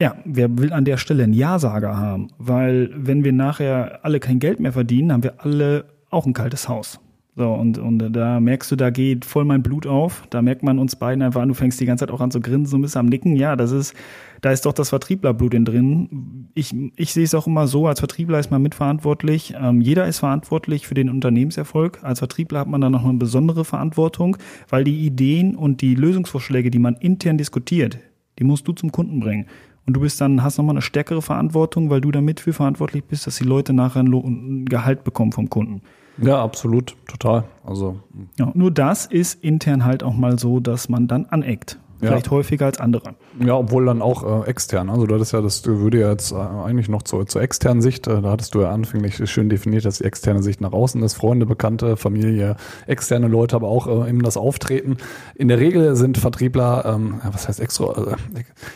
Speaker 2: Ja, wer will an der Stelle einen Ja-Sager haben? Weil wenn wir nachher alle kein Geld mehr verdienen, haben wir alle auch ein kaltes Haus. So, und, und da merkst du, da geht voll mein Blut auf. Da merkt man uns beiden einfach an, du fängst die ganze Zeit auch an zu grinsen, so ein bisschen am Nicken. Ja, das ist, da ist doch das Vertrieblerblut in drin. Ich, ich sehe es auch immer so, als Vertriebler ist man mitverantwortlich. Ähm, jeder ist verantwortlich für den Unternehmenserfolg. Als Vertriebler hat man dann noch eine besondere Verantwortung, weil die Ideen und die Lösungsvorschläge, die man intern diskutiert, die musst du zum Kunden bringen. Und du bist dann, hast nochmal eine stärkere Verantwortung, weil du damit für verantwortlich bist, dass die Leute nachher ein, Gehalt bekommen vom Kunden.
Speaker 3: Ja, absolut, total. Also
Speaker 2: ja, nur das ist intern halt auch mal so, dass man dann aneckt. Vielleicht häufiger als andere.
Speaker 3: Ja, obwohl dann auch äh, extern. Also du hattest ja, das würde ja jetzt äh, eigentlich noch zur, zur externen Sicht, äh, da hattest du ja anfänglich schön definiert, dass die externe Sicht nach außen ist, Freunde, Bekannte, Familie, externe Leute, aber auch äh, eben das Auftreten. In der Regel sind Vertriebler, ähm, ja, was heißt extro, äh,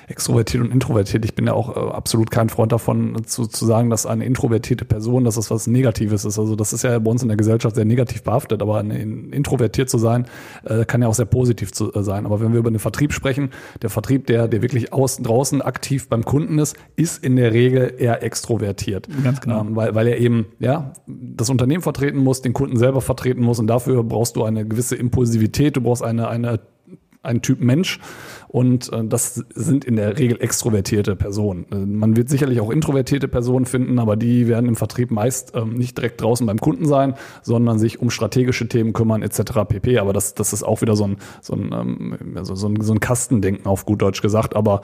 Speaker 3: extrovertiert und introvertiert. Ich bin ja auch äh, absolut kein Freund davon, zu, zu sagen, dass eine introvertierte Person, dass das was Negatives ist. Also das ist ja bei uns in der Gesellschaft sehr negativ behaftet, aber eine, introvertiert zu sein, äh, kann ja auch sehr positiv zu, sein. Aber wenn wir über den Vertrieb sprechen, der Vertrieb, der, der wirklich außen draußen aktiv beim Kunden ist, ist in der Regel eher extrovertiert.
Speaker 2: Ganz genau.
Speaker 3: Ähm, weil, weil er eben ja das Unternehmen vertreten muss, den Kunden selber vertreten muss und dafür brauchst du eine gewisse Impulsivität, du brauchst eine, eine ein Typ Mensch und äh, das sind in der Regel extrovertierte Personen. Äh, man wird sicherlich auch introvertierte Personen finden, aber die werden im Vertrieb meist ähm, nicht direkt draußen beim Kunden sein, sondern sich um strategische Themen kümmern etc. pp. Aber das, das ist auch wieder so ein, so ein, ähm, so, so ein, so ein Kastendenken auf gut Deutsch gesagt. Aber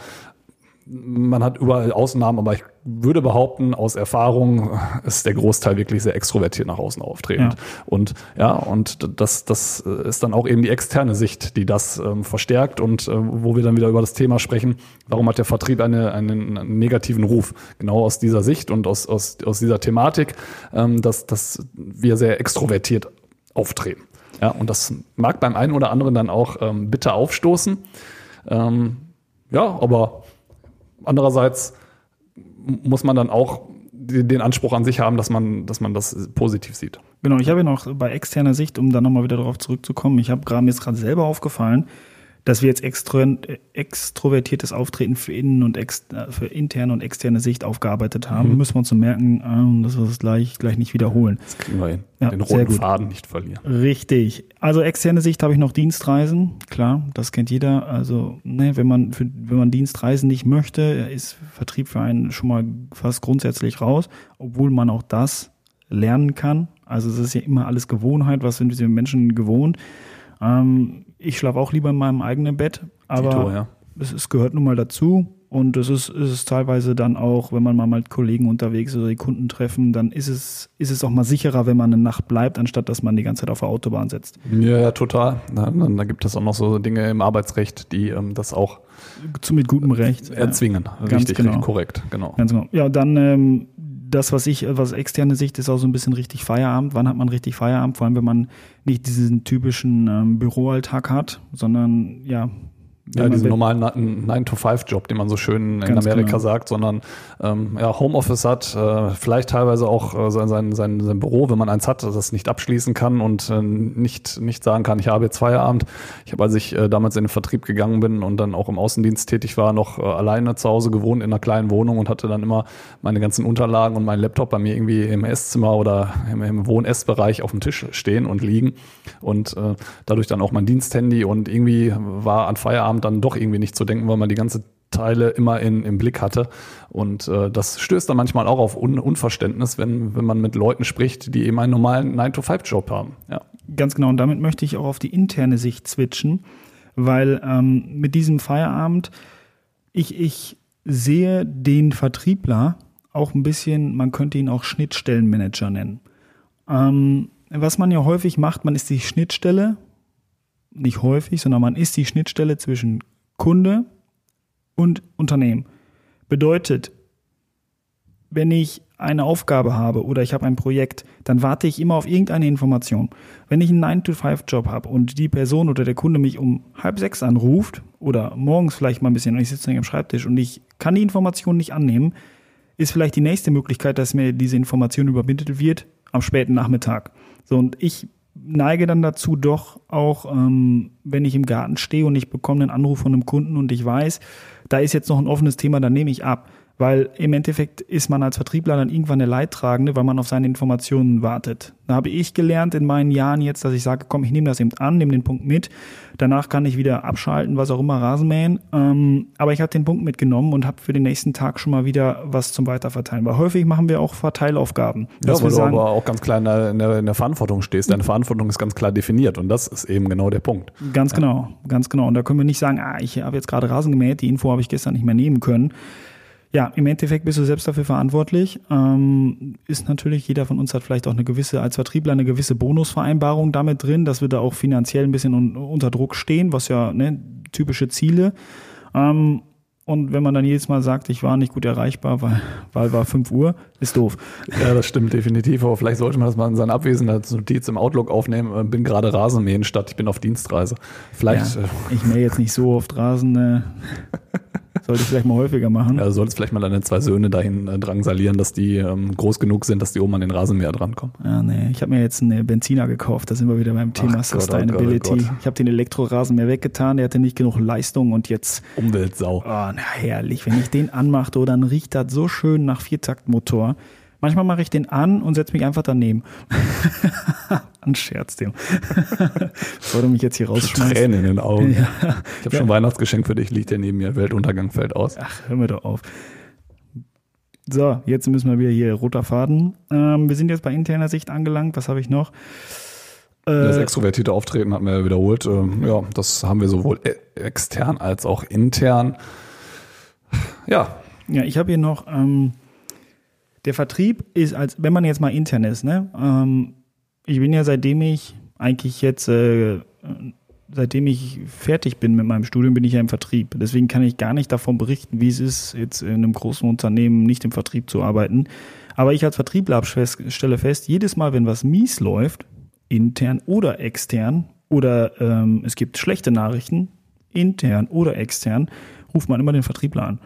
Speaker 3: man hat überall Ausnahmen, aber ich würde behaupten, aus Erfahrung ist der Großteil wirklich sehr extrovertiert nach außen auftretend. Ja. Und ja, und das, das ist dann auch eben die externe Sicht, die das ähm, verstärkt und äh, wo wir dann wieder über das Thema sprechen, warum hat der Vertrieb eine, einen, einen negativen Ruf? Genau aus dieser Sicht und aus, aus, aus dieser Thematik, ähm, dass, dass wir sehr extrovertiert auftreten. Ja, und das mag beim einen oder anderen dann auch ähm, bitter aufstoßen. Ähm, ja, aber andererseits muss man dann auch den Anspruch an sich haben, dass man, dass man das positiv sieht.
Speaker 2: Genau, ich habe ja noch bei externer Sicht, um dann nochmal wieder darauf zurückzukommen, ich habe gerade mir gerade selber aufgefallen, dass wir jetzt extro, extrovertiertes Auftreten für innen und ex, für interne und externe Sicht aufgearbeitet haben. Mhm. Müssen wir uns so merken, äh, dass wir das gleich, gleich nicht wiederholen. Das
Speaker 3: kriegen wir hin. Ja, Den roten Faden nicht verlieren.
Speaker 2: Richtig. Also externe Sicht habe ich noch Dienstreisen. Klar, das kennt jeder. Also, ne, wenn man, für, wenn man Dienstreisen nicht möchte, ist Vertrieb für einen schon mal fast grundsätzlich raus, obwohl man auch das lernen kann. Also es ist ja immer alles Gewohnheit. Was sind diese Menschen gewohnt? Ähm, ich schlafe auch lieber in meinem eigenen Bett, aber Tito, ja. es, es, gehört nun mal dazu. Und es ist, es ist teilweise dann auch, wenn man mal mit Kollegen unterwegs ist oder die Kunden treffen, dann ist es, ist es auch mal sicherer, wenn man eine Nacht bleibt, anstatt dass man die ganze Zeit auf der Autobahn sitzt.
Speaker 3: Ja, ja total. Da, da gibt es auch noch so Dinge im Arbeitsrecht, die ähm, das auch
Speaker 2: zu, mit gutem Recht
Speaker 3: erzwingen.
Speaker 2: Ja. Richtig, genau.
Speaker 3: korrekt, genau.
Speaker 2: Ganz genau. Ja, dann ähm, das, was ich, was externe Sicht ist, auch so ein bisschen richtig Feierabend. Wann hat man richtig Feierabend? Vor allem, wenn man nicht diesen typischen ähm, Büroalltag hat, sondern ja,
Speaker 3: ja, diesen normalen 9-to-5-Job, den man so schön in Amerika genau. sagt, sondern ähm, ja, Homeoffice hat, äh, vielleicht teilweise auch äh, sein, sein, sein, sein Büro, wenn man eins hat, das nicht abschließen kann und äh, nicht, nicht sagen kann, ich habe jetzt Feierabend. Ich habe, als ich äh, damals in den Vertrieb gegangen bin und dann auch im Außendienst tätig war, noch äh, alleine zu Hause gewohnt in einer kleinen Wohnung und hatte dann immer meine ganzen Unterlagen und meinen Laptop bei mir irgendwie im Esszimmer oder im, im Wohn-Essbereich auf dem Tisch stehen und liegen und äh, dadurch dann auch mein Diensthandy und irgendwie war an Feierabend dann doch irgendwie nicht zu denken, weil man die ganze Teile immer in, im Blick hatte. Und äh, das stößt dann manchmal auch auf Un Unverständnis, wenn, wenn man mit Leuten spricht, die eben einen normalen 9-to-5-Job haben. Ja.
Speaker 2: Ganz genau. Und damit möchte ich auch auf die interne Sicht switchen, weil ähm, mit diesem Feierabend ich, ich sehe den Vertriebler auch ein bisschen, man könnte ihn auch Schnittstellenmanager nennen. Ähm, was man ja häufig macht, man ist die Schnittstelle nicht häufig, sondern man ist die Schnittstelle zwischen Kunde und Unternehmen. Bedeutet, wenn ich eine Aufgabe habe oder ich habe ein Projekt, dann warte ich immer auf irgendeine Information. Wenn ich einen 9-to-5-Job habe und die Person oder der Kunde mich um halb sechs anruft oder morgens vielleicht mal ein bisschen und ich sitze am Schreibtisch und ich kann die Information nicht annehmen, ist vielleicht die nächste Möglichkeit, dass mir diese Information übermittelt wird am späten Nachmittag. So, und ich neige dann dazu doch auch, ähm, wenn ich im Garten stehe und ich bekomme einen Anruf von einem Kunden und ich weiß, da ist jetzt noch ein offenes Thema, dann nehme ich ab. Weil im Endeffekt ist man als Vertriebler dann irgendwann der Leidtragende, weil man auf seine Informationen wartet. Da habe ich gelernt in meinen Jahren jetzt, dass ich sage, komm, ich nehme das eben an, nehme den Punkt mit. Danach kann ich wieder abschalten, was auch immer, Rasenmähen. Ähm, aber ich habe den Punkt mitgenommen und habe für den nächsten Tag schon mal wieder was zum Weiterverteilen. Weil häufig machen wir auch Verteilaufgaben.
Speaker 3: Ja, weil du sagen, aber auch ganz klar in der, in, der, in der Verantwortung stehst. Deine Verantwortung ist ganz klar definiert und das ist eben genau der Punkt.
Speaker 2: Ganz genau, ganz genau. Und da können wir nicht sagen, ah, ich habe jetzt gerade Rasen gemäht, die Info habe ich gestern nicht mehr nehmen können Ja, im Endeffekt bist du selbst dafür verantwortlich. Ähm, ist natürlich, jeder von uns hat vielleicht auch eine gewisse, als Vertriebler eine gewisse Bonusvereinbarung damit drin, dass wir da auch finanziell ein bisschen un unter Druck stehen, was ja ne, typische Ziele. Ähm, und wenn man dann jedes Mal sagt, ich war nicht gut erreichbar, weil, weil war 5 Uhr, ist doof.
Speaker 3: Ja, das stimmt definitiv. Aber vielleicht sollte man das mal in seiner Abwesenheitsnotiz im Outlook aufnehmen. Äh, Bin gerade Rasenmähen statt ich bin auf Dienstreise. Vielleicht.
Speaker 2: Ja,
Speaker 3: äh,
Speaker 2: ich mähe jetzt nicht so oft Rasen. Äh, <laughs> sollte ich vielleicht mal häufiger machen.
Speaker 3: Ja, du solltest vielleicht mal deine zwei Söhne dahin äh, drangsalieren, dass die ähm, groß genug sind, dass die oben an den Rasenmäher drankommen.
Speaker 2: Ja, nee. Ich habe mir jetzt einen Benziner gekauft. Da sind wir wieder beim Thema
Speaker 3: Ach Gott, oh
Speaker 2: Sustainability.
Speaker 3: Gott, oh Gott.
Speaker 2: Ich habe den Elektrorasenmäher weggetan. Der hatte nicht genug Leistung und jetzt
Speaker 3: Umweltsau.
Speaker 2: Oh, na herrlich. Wenn ich den anmache, oh, dann riecht das so schön nach Viertaktmotor. Manchmal mache ich den an und setze mich einfach daneben. <laughs> An Scherz, dem. <laughs> Bevor du mich jetzt hier rausschmeißt.
Speaker 3: Tränen in den Augen.
Speaker 2: Ja.
Speaker 3: Ich habe schon ein Weihnachtsgeschenk für dich, liegt der neben mir. Weltuntergang fällt aus.
Speaker 2: Ach, hör mir doch auf. So, jetzt müssen wir wieder hier roter Faden. Ähm, wir sind jetzt bei interner Sicht angelangt. Was habe ich noch?
Speaker 3: Das
Speaker 2: Äh,
Speaker 3: extrovertierte Auftreten hatten wir ja wiederholt. Ähm, Ja, das haben wir sowohl e- extern als auch intern. Ja,
Speaker 2: Ja, ich habe hier noch, ähm, der Vertrieb ist, als wenn man jetzt mal intern ist, ne? Ähm, ich bin ja seitdem ich eigentlich jetzt, äh, seitdem ich fertig bin mit meinem Studium, bin ich ja im Vertrieb. Deswegen kann ich gar nicht davon berichten, wie es ist, jetzt in einem großen Unternehmen nicht im Vertrieb zu arbeiten. Aber ich als Vertriebler stelle fest, jedes Mal, wenn was mies läuft, intern oder extern, oder ähm, es gibt schlechte Nachrichten, intern oder extern, ruft man immer den Vertriebler an.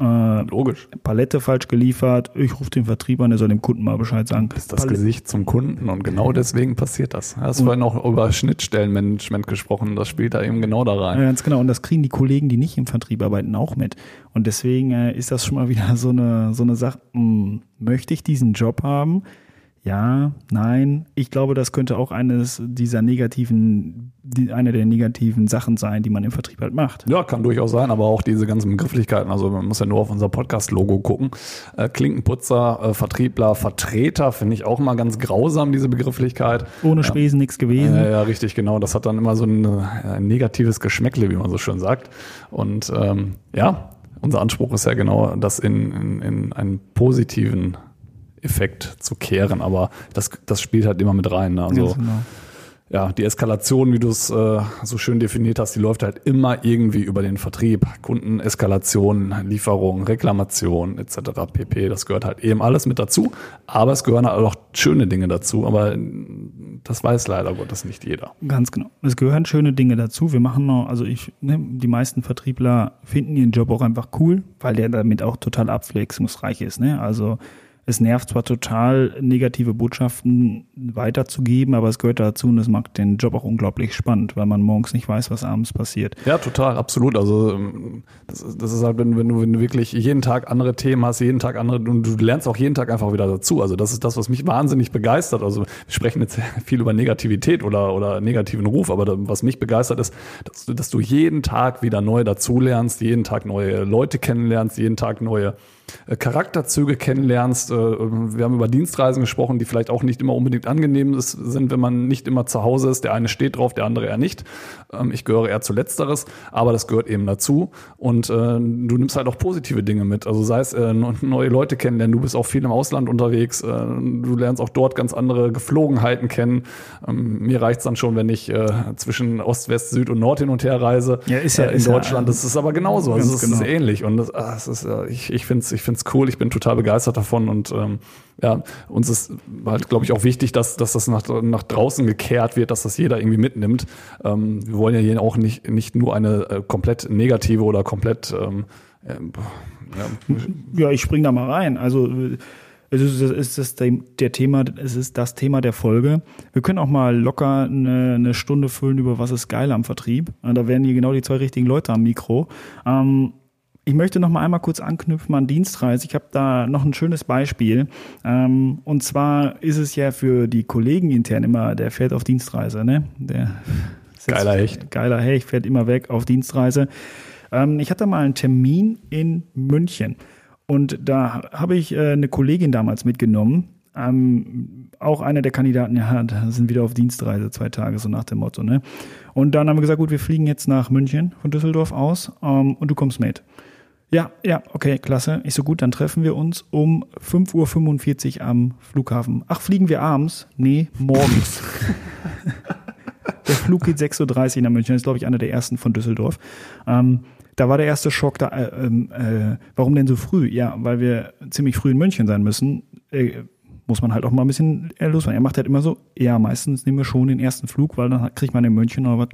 Speaker 2: Äh,
Speaker 3: logisch.
Speaker 2: Palette falsch geliefert, ich rufe den Vertrieb an, der soll dem Kunden mal Bescheid sagen.
Speaker 3: Ist das Gesicht zum Kunden und genau deswegen passiert das. Du hast vorhin auch über Schnittstellenmanagement gesprochen, das spielt da eben genau da
Speaker 2: Ja,
Speaker 3: rein.
Speaker 2: ganz genau. Und das kriegen die Kollegen, die nicht im Vertrieb arbeiten, auch mit. Und deswegen äh, ist das schon mal wieder so eine, so eine Sache, mh, möchte ich diesen Job haben? Ja, nein. Ich glaube, das könnte auch eines dieser negativen, die, eine der negativen Sachen sein, die man im Vertrieb halt macht.
Speaker 3: Ja, kann durchaus sein, aber auch diese ganzen Begrifflichkeiten. Also man muss ja nur auf unser Podcast-Logo gucken. Äh, Klinkenputzer, äh, Vertriebler, Vertreter finde ich auch immer ganz grausam, diese Begrifflichkeit.
Speaker 2: Ohne Spesen nichts gewesen.
Speaker 3: Ja, ja, richtig, genau. Das hat dann immer so ein, äh, ein negatives Geschmäckle, wie man so schön sagt. Und ähm, ja, unser Anspruch ist ja genau, das in, in, in einen positiven Effekt zu kehren. Aber das, das spielt halt immer mit rein. Ne? Also
Speaker 2: genau.
Speaker 3: ja, die Eskalation, wie du es äh, so schön definiert hast, die läuft halt immer irgendwie über den Vertrieb. Kundeneskalation, Lieferung, Reklamation etc. pp. Das gehört halt eben alles mit dazu. Aber es gehören halt auch schöne Dinge dazu. Aber das weiß leider Gottes nicht jeder.
Speaker 2: Ganz genau. Es gehören schöne Dinge dazu. Wir machen noch, also ich, ne, die meisten Vertriebler finden ihren Job auch einfach cool, weil der damit auch total abwechslungsreich ist. Ne? Also es nervt zwar total, negative Botschaften weiterzugeben, aber es gehört dazu und es macht den Job auch unglaublich spannend, weil man morgens nicht weiß, was abends passiert.
Speaker 3: Ja, total, absolut. Also ähm, das, ist- das ist halt, wenn, du, wenn du wirklich jeden Tag andere Themen hast, jeden Tag andere, und du lernst auch jeden Tag einfach wieder dazu. Also das ist das, was mich wahnsinnig begeistert. Also wir sprechen jetzt <laughs> viel über Negativität oder, oder negativen Ruf, aber was mich begeistert ist, dass du, dass du jeden Tag wieder neu dazulernst, jeden Tag neue Leute kennenlernst, jeden Tag neue Charakterzüge kennenlernst. Äh, Wir haben über Dienstreisen gesprochen, die vielleicht auch nicht immer unbedingt angenehm ist- sind, wenn man nicht immer zu Hause ist. Der eine steht drauf, der andere eher nicht. Ähm, Ich gehöre eher zu letzteres, aber das gehört eben dazu. Und äh, du nimmst halt auch positive Dinge mit. Also sei es äh, <laughs> neue Leute kennenlernen, du bist auch viel im Ausland unterwegs, äh, du lernst auch dort ganz andere Geflogenheiten kennen. Ähm, Mir reicht's dann schon, wenn ich äh, zwischen Ost, West, Süd und Nord hin und her reise.
Speaker 2: Ja, ist ja-
Speaker 3: äh, in
Speaker 2: ist ja,
Speaker 3: Deutschland. Das ist aber genauso. Also es ist
Speaker 2: genau.
Speaker 3: ähnlich. Und das, ah, es ist, äh, ich, ich finde es ich find's cool, ich bin total begeistert davon und ähm, ja, uns ist halt, glaube ich, auch wichtig, dass, dass das nach, nach draußen gekehrt wird, dass das jeder irgendwie mitnimmt. Ähm, wir wollen ja hier auch nicht, nicht nur eine äh, komplett negative oder komplett ähm, ähm, ja,
Speaker 2: Ja, ich spring da mal rein. Also es ist, es ist der Thema, es ist das Thema der Folge. Wir können auch mal locker eine, eine Stunde füllen über was ist geil am Vertrieb. Da werden hier genau die zwei richtigen Leute am Mikro. Ähm, ich möchte noch mal einmal kurz anknüpfen an Dienstreise. Ich habe da noch ein schönes Beispiel. Ähm, und zwar ist es ja für die Kollegen intern immer, der fährt auf Dienstreise, ne? Der
Speaker 3: Geiler Hecht.
Speaker 2: Geiler Hecht, fährt immer weg auf Dienstreise. Ähm, ich hatte mal einen Termin in München und da habe ich äh, eine Kollegin damals mitgenommen. Ähm, auch einer der Kandidaten, ja, sind wieder auf Dienstreise, zwei Tage, so nach dem Motto. Ne? Und dann haben wir gesagt, gut, wir fliegen jetzt nach München von Düsseldorf aus ähm, und du kommst mit. Ja, ja, okay, klasse. Ich so gut, dann treffen wir uns um 5.45 Uhr am Flughafen. Ach, fliegen wir abends? Nee, morgens. <laughs> der Flug geht 6.30 Uhr nach München. Das ist, glaube ich, einer der ersten von Düsseldorf. Ähm, da war der erste Schock da, äh, äh, warum denn so früh? Ja, weil wir ziemlich früh in München sein müssen. Äh, muss man halt auch mal ein bisschen äh, los sein. Er macht halt immer so, ja, meistens nehmen wir schon den ersten Flug, weil dann kriegt man in München noch was,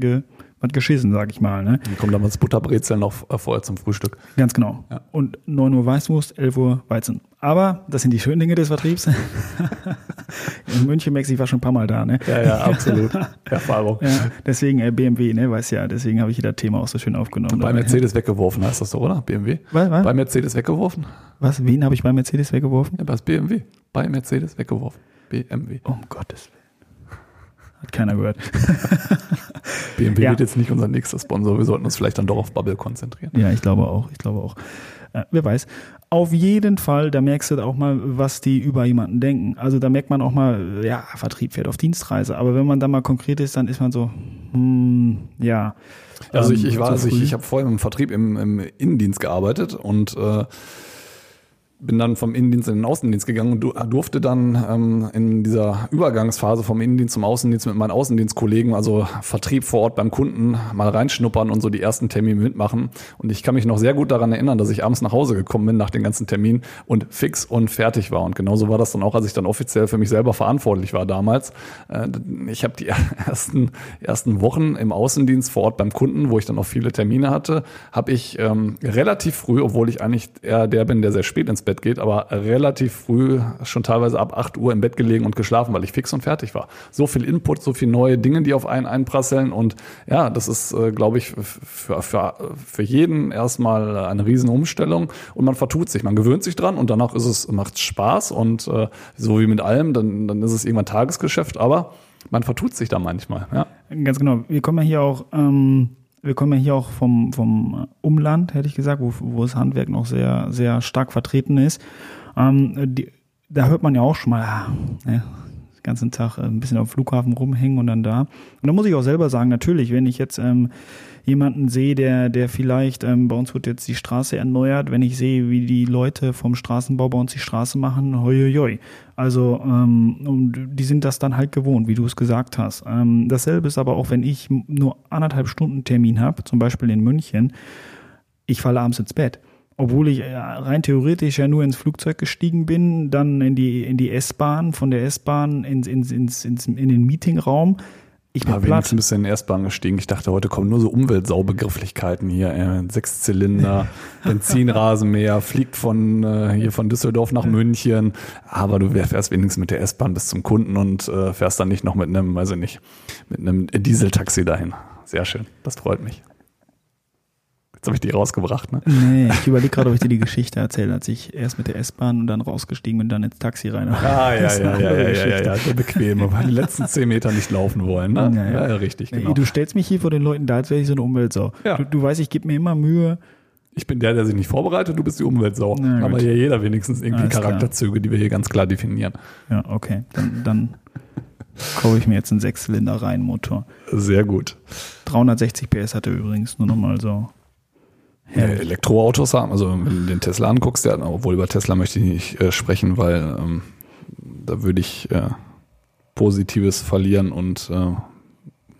Speaker 2: was geschissen, sag ich mal. Ne?
Speaker 3: Dann kommt damals Butterbrezeln noch äh, vorher zum Frühstück.
Speaker 2: Ganz genau.
Speaker 3: Ja.
Speaker 2: Und 9 Uhr Weißwurst, 11 Uhr Weizen. Aber das sind die schönen Dinge des Vertriebs. <laughs> in München, Max, ich war schon ein paar Mal da. Ne?
Speaker 3: Ja, ja, absolut. <laughs> Erfahrung.
Speaker 2: Ja, deswegen äh, BMW, ne, weiß ja, deswegen habe ich hier das Thema auch so schön aufgenommen.
Speaker 3: Bei Mercedes weggeworfen heißt das so, oder? BMW?
Speaker 2: Was, was?
Speaker 3: Bei Mercedes weggeworfen?
Speaker 2: Was, wen habe ich bei Mercedes weggeworfen?
Speaker 3: Ja, bei BMW. Bei Mercedes weggeworfen. BMW.
Speaker 2: Um Gottes Willen. Hat keiner gehört. <laughs>
Speaker 3: BMW
Speaker 2: Ja.
Speaker 3: wird jetzt nicht unser nächster Sponsor. Wir sollten uns vielleicht dann doch auf Bubble konzentrieren.
Speaker 2: Ja, ich glaube auch. Ich glaube auch. Äh, wer weiß. Auf jeden Fall, da merkst du auch mal, was die über jemanden denken. Also da merkt man auch mal, ja, Vertrieb fährt auf Dienstreise. Aber wenn man da mal konkret ist, dann ist man so, hm, ja.
Speaker 3: Also ich,
Speaker 2: Ähm,
Speaker 3: ich war,
Speaker 2: so
Speaker 3: also ich, ich habe vorher im Vertrieb im, im Innendienst gearbeitet und äh, bin dann vom Innendienst in den Außendienst gegangen und du- durfte dann ähm, in dieser Übergangsphase vom Innendienst zum Außendienst mit meinen Außendienstkollegen, also Vertrieb vor Ort beim Kunden, mal reinschnuppern und so die ersten Termine mitmachen. Und ich kann mich noch sehr gut daran erinnern, dass ich abends nach Hause gekommen bin nach den ganzen Terminen und fix und fertig war. Und genauso war das dann auch, als ich dann offiziell für mich selber verantwortlich war damals. Äh, Ich habe die <laughs> ersten, ersten Wochen im Außendienst vor Ort beim Kunden, wo ich dann auch viele Termine hatte, habe ich ähm, relativ früh, obwohl ich eigentlich eher der bin, der sehr spät ins Bett geht, aber relativ früh, schon teilweise ab 8 Uhr im Bett gelegen und geschlafen, weil ich fix und fertig war. So viel Input, so viele neue Dinge, die auf einen einprasseln und ja, das ist, äh, glaube ich, für, für, für jeden erstmal eine riesen Umstellung und man vertut sich, man gewöhnt sich dran und danach ist es, macht Spaß und äh, so wie mit allem, dann, dann ist es irgendwann Tagesgeschäft, aber man vertut sich da manchmal, ja.
Speaker 2: Ganz genau. Wir kommen ja hier auch, ähm, wir kommen ja hier auch vom, vom Umland, hätte ich gesagt, wo, wo das Handwerk noch sehr, sehr stark vertreten ist. Ähm, die, da hört man ja auch schon mal, ah, ne, den ganzen Tag äh, ein bisschen dem Flughafen rumhängen und dann da. Und da muss ich auch selber sagen, natürlich, wenn ich jetzt ähm, jemanden sehe, der, der vielleicht, ähm, bei uns wird jetzt die Straße erneuert, wenn ich sehe, wie die Leute vom Straßenbau bei uns die Straße machen, hoi. Also, ähm, die sind das dann halt gewohnt, wie du es gesagt hast. Ähm, dasselbe ist aber auch, wenn ich nur anderthalb Stunden Termin habe, zum Beispiel in München, ich falle abends ins Bett. Obwohl ich äh, rein theoretisch ja nur ins Flugzeug gestiegen bin, dann in die, in die S-Bahn, von der S-Bahn ins, ins, ins, ins, in den Meetingraum. Ich bin
Speaker 3: Ja,
Speaker 2: platt.
Speaker 3: wenigstens ein bisschen in S-Bahn gestiegen. Ich dachte, heute kommen nur so Umweltsaubegrifflichkeiten hier. Äh, Sechszylinder, <laughs> Benzinrasenmäher, fliegt von äh, hier von Düsseldorf nach München. Aber du fährst wenigstens mit der S-Bahn bis zum Kunden und äh, fährst dann nicht noch mit einem, weiß ich nicht, mit einem Dieseltaxi dahin. Sehr schön. Das freut mich. Jetzt habe ich die rausgebracht, ne?
Speaker 2: Nee, ich überlege gerade, ob ich dir die Geschichte erzähle, als ich erst mit der S-Bahn und dann rausgestiegen bin und dann ins Taxi rein.
Speaker 3: Ah, ja, ja, ja, ja, ja, ja, ja, Bequeme, weil die letzten zehn Meter nicht laufen wollen, ne?
Speaker 2: Ja, ja.
Speaker 3: ja richtig, genau.
Speaker 2: Du stellst mich hier vor den Leuten da, als wäre ich so eine Umweltsau.
Speaker 3: Ja.
Speaker 2: Du, du weißt, ich gebe mir immer Mühe.
Speaker 3: Ich bin der, der sich nicht vorbereitet, du bist die Umweltsau.
Speaker 2: Na.
Speaker 3: Aber hier jeder wenigstens irgendwie
Speaker 2: Alles klar.
Speaker 3: Charakterzüge, die wir hier ganz klar definieren.
Speaker 2: Ja, okay. Dann, dann kaufe ich mir jetzt einen Sechszylinder-Reihenmotor.
Speaker 3: Sehr gut.
Speaker 2: 360 PS hatte übrigens, nur nochmal so.
Speaker 3: Ja, Elektroautos haben, also wenn du den Tesla anguckst, der, obwohl über Tesla möchte ich nicht äh, sprechen, weil ähm, da würde ich äh, Positives verlieren und äh,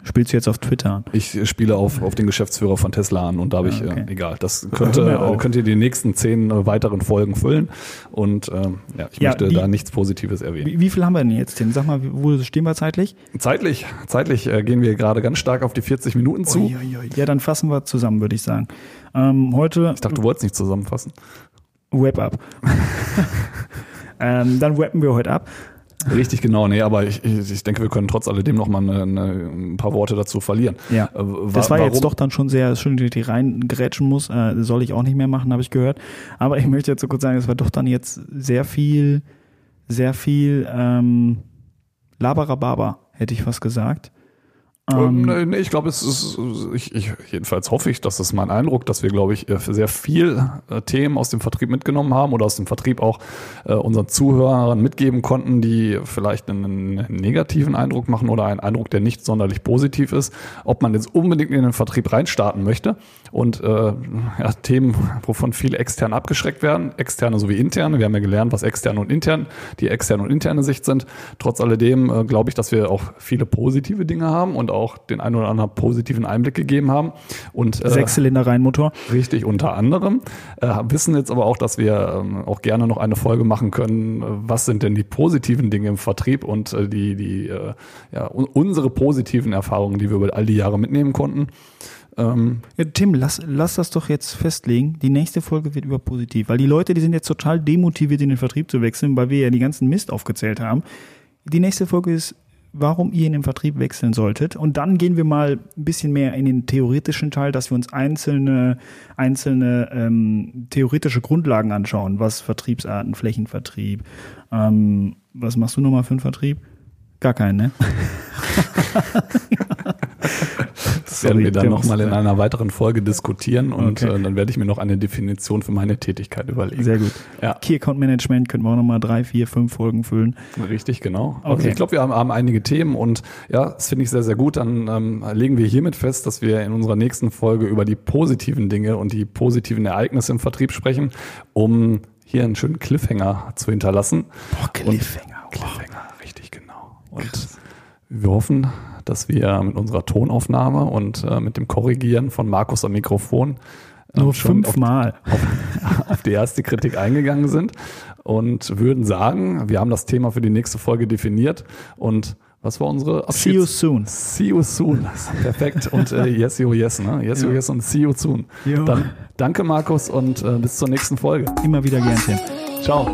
Speaker 2: Spielst du jetzt auf Twitter an?
Speaker 3: ich spiele auf, auf den Geschäftsführer von Tesla an und da habe ich,
Speaker 2: Ah, okay.
Speaker 3: äh, egal, das könnte, äh, könnt ihr die nächsten zehn äh, weiteren Folgen füllen und ähm, ja, ich
Speaker 2: Ja,
Speaker 3: möchte
Speaker 2: die-
Speaker 3: da nichts Positives erwähnen.
Speaker 2: Wie, wie viel haben wir denn jetzt, Tim? Sag mal, wo stehen wir zeitlich?
Speaker 3: Zeitlich, zeitlich äh, gehen wir gerade ganz stark auf die 40 Minuten zu.
Speaker 2: Uiuiui. Ja, dann fassen wir zusammen, würde ich sagen. Ähm, heute
Speaker 3: Ich dachte, du wolltest nicht zusammenfassen.
Speaker 2: Wrap-up. <laughs> ähm, dann wrappen wir heute ab.
Speaker 3: Richtig, genau. Nee, aber ich, ich, denke, wir können trotz alledem noch mal eine, eine, ein paar Worte dazu verlieren.
Speaker 2: Ja.
Speaker 3: Äh, wa-
Speaker 2: Das war
Speaker 3: warum-
Speaker 2: jetzt doch dann schon sehr schön, dass ich reingrätschen muss. Äh, soll ich auch nicht mehr machen, habe ich gehört. Aber ich möchte jetzt so kurz sagen, es war doch dann jetzt sehr viel, sehr viel ähm, Labarababa, hätte ich fast gesagt.
Speaker 3: Ähm, nee, ich glaube, es ist, ich, ich, jedenfalls hoffe ich, das ist mein Eindruck, dass wir, glaube ich, äh, sehr viel äh, Themen aus dem Vertrieb mitgenommen haben oder aus dem Vertrieb auch äh, unseren Zuhörern mitgeben konnten, die vielleicht einen, einen negativen Eindruck machen oder einen Eindruck, der nicht sonderlich positiv ist. Ob man jetzt unbedingt in den Vertrieb reinstarten möchte und äh, ja, Themen, wovon viele extern abgeschreckt werden, externe sowie interne. Wir haben ja gelernt, was externe und intern, die externe und interne Sicht sind. Trotz alledem äh, glaube ich, dass wir auch viele positive Dinge haben und auch den einen oder anderen positiven Einblick gegeben haben. Und,
Speaker 2: äh, Sechszylinder-Reihenmotor.
Speaker 3: Richtig, unter anderem. Äh, wissen jetzt aber auch, dass wir ähm, auch gerne noch eine Folge machen können. Was sind denn die positiven Dinge im Vertrieb und äh, die, die äh, ja, unsere positiven Erfahrungen, die wir über all die Jahre mitnehmen konnten.
Speaker 2: Ähm, ja, Tim, lass, lass das doch jetzt festlegen. Die nächste Folge wird über positiv, weil die Leute, die sind jetzt total demotiviert, in den Vertrieb zu wechseln, weil wir ja die ganzen Mist aufgezählt haben. Die nächste Folge ist warum ihr in den Vertrieb wechseln solltet. Und dann gehen wir mal ein bisschen mehr in den theoretischen Teil, dass wir uns einzelne, einzelne ähm, theoretische Grundlagen anschauen, was Vertriebsarten, Flächenvertrieb. Ähm, was machst du nochmal für einen Vertrieb? Gar keinen, ne? <laughs>
Speaker 3: Das werden wir dann nochmal in einer weiteren Folge diskutieren und okay. äh, dann werde ich mir noch eine Definition für meine Tätigkeit überlegen.
Speaker 2: Sehr gut. Ja. Key Account Management können wir auch nochmal drei, vier, fünf Folgen füllen.
Speaker 3: Richtig, genau. Also okay. Also ich glaube, wir haben, haben, einige Themen und ja, das finde ich sehr, sehr gut. Dann ähm, legen wir hiermit fest, dass wir in unserer nächsten Folge über die positiven Dinge und die positiven Ereignisse im Vertrieb sprechen, um hier einen schönen Cliffhanger zu hinterlassen.
Speaker 2: Boah, Cliffhanger.
Speaker 3: Und Cliffhanger, richtig genau. Und Krass. wir hoffen, dass wir mit unserer Tonaufnahme und äh, mit dem Korrigieren von Markus am Mikrofon
Speaker 2: äh, nur fünfmal
Speaker 3: auf, auf, <laughs> auf die erste Kritik eingegangen sind und würden sagen, wir haben das Thema für die nächste Folge definiert und was war unsere
Speaker 2: Abschieds See you soon.
Speaker 3: See you soon. Perfekt. Und äh, yes, yo, yes, ne? Yes, yo, yes und see you soon. Dann danke, Markus, und äh, bis zur nächsten Folge.
Speaker 2: Immer wieder gern, Tim.
Speaker 3: Ciao.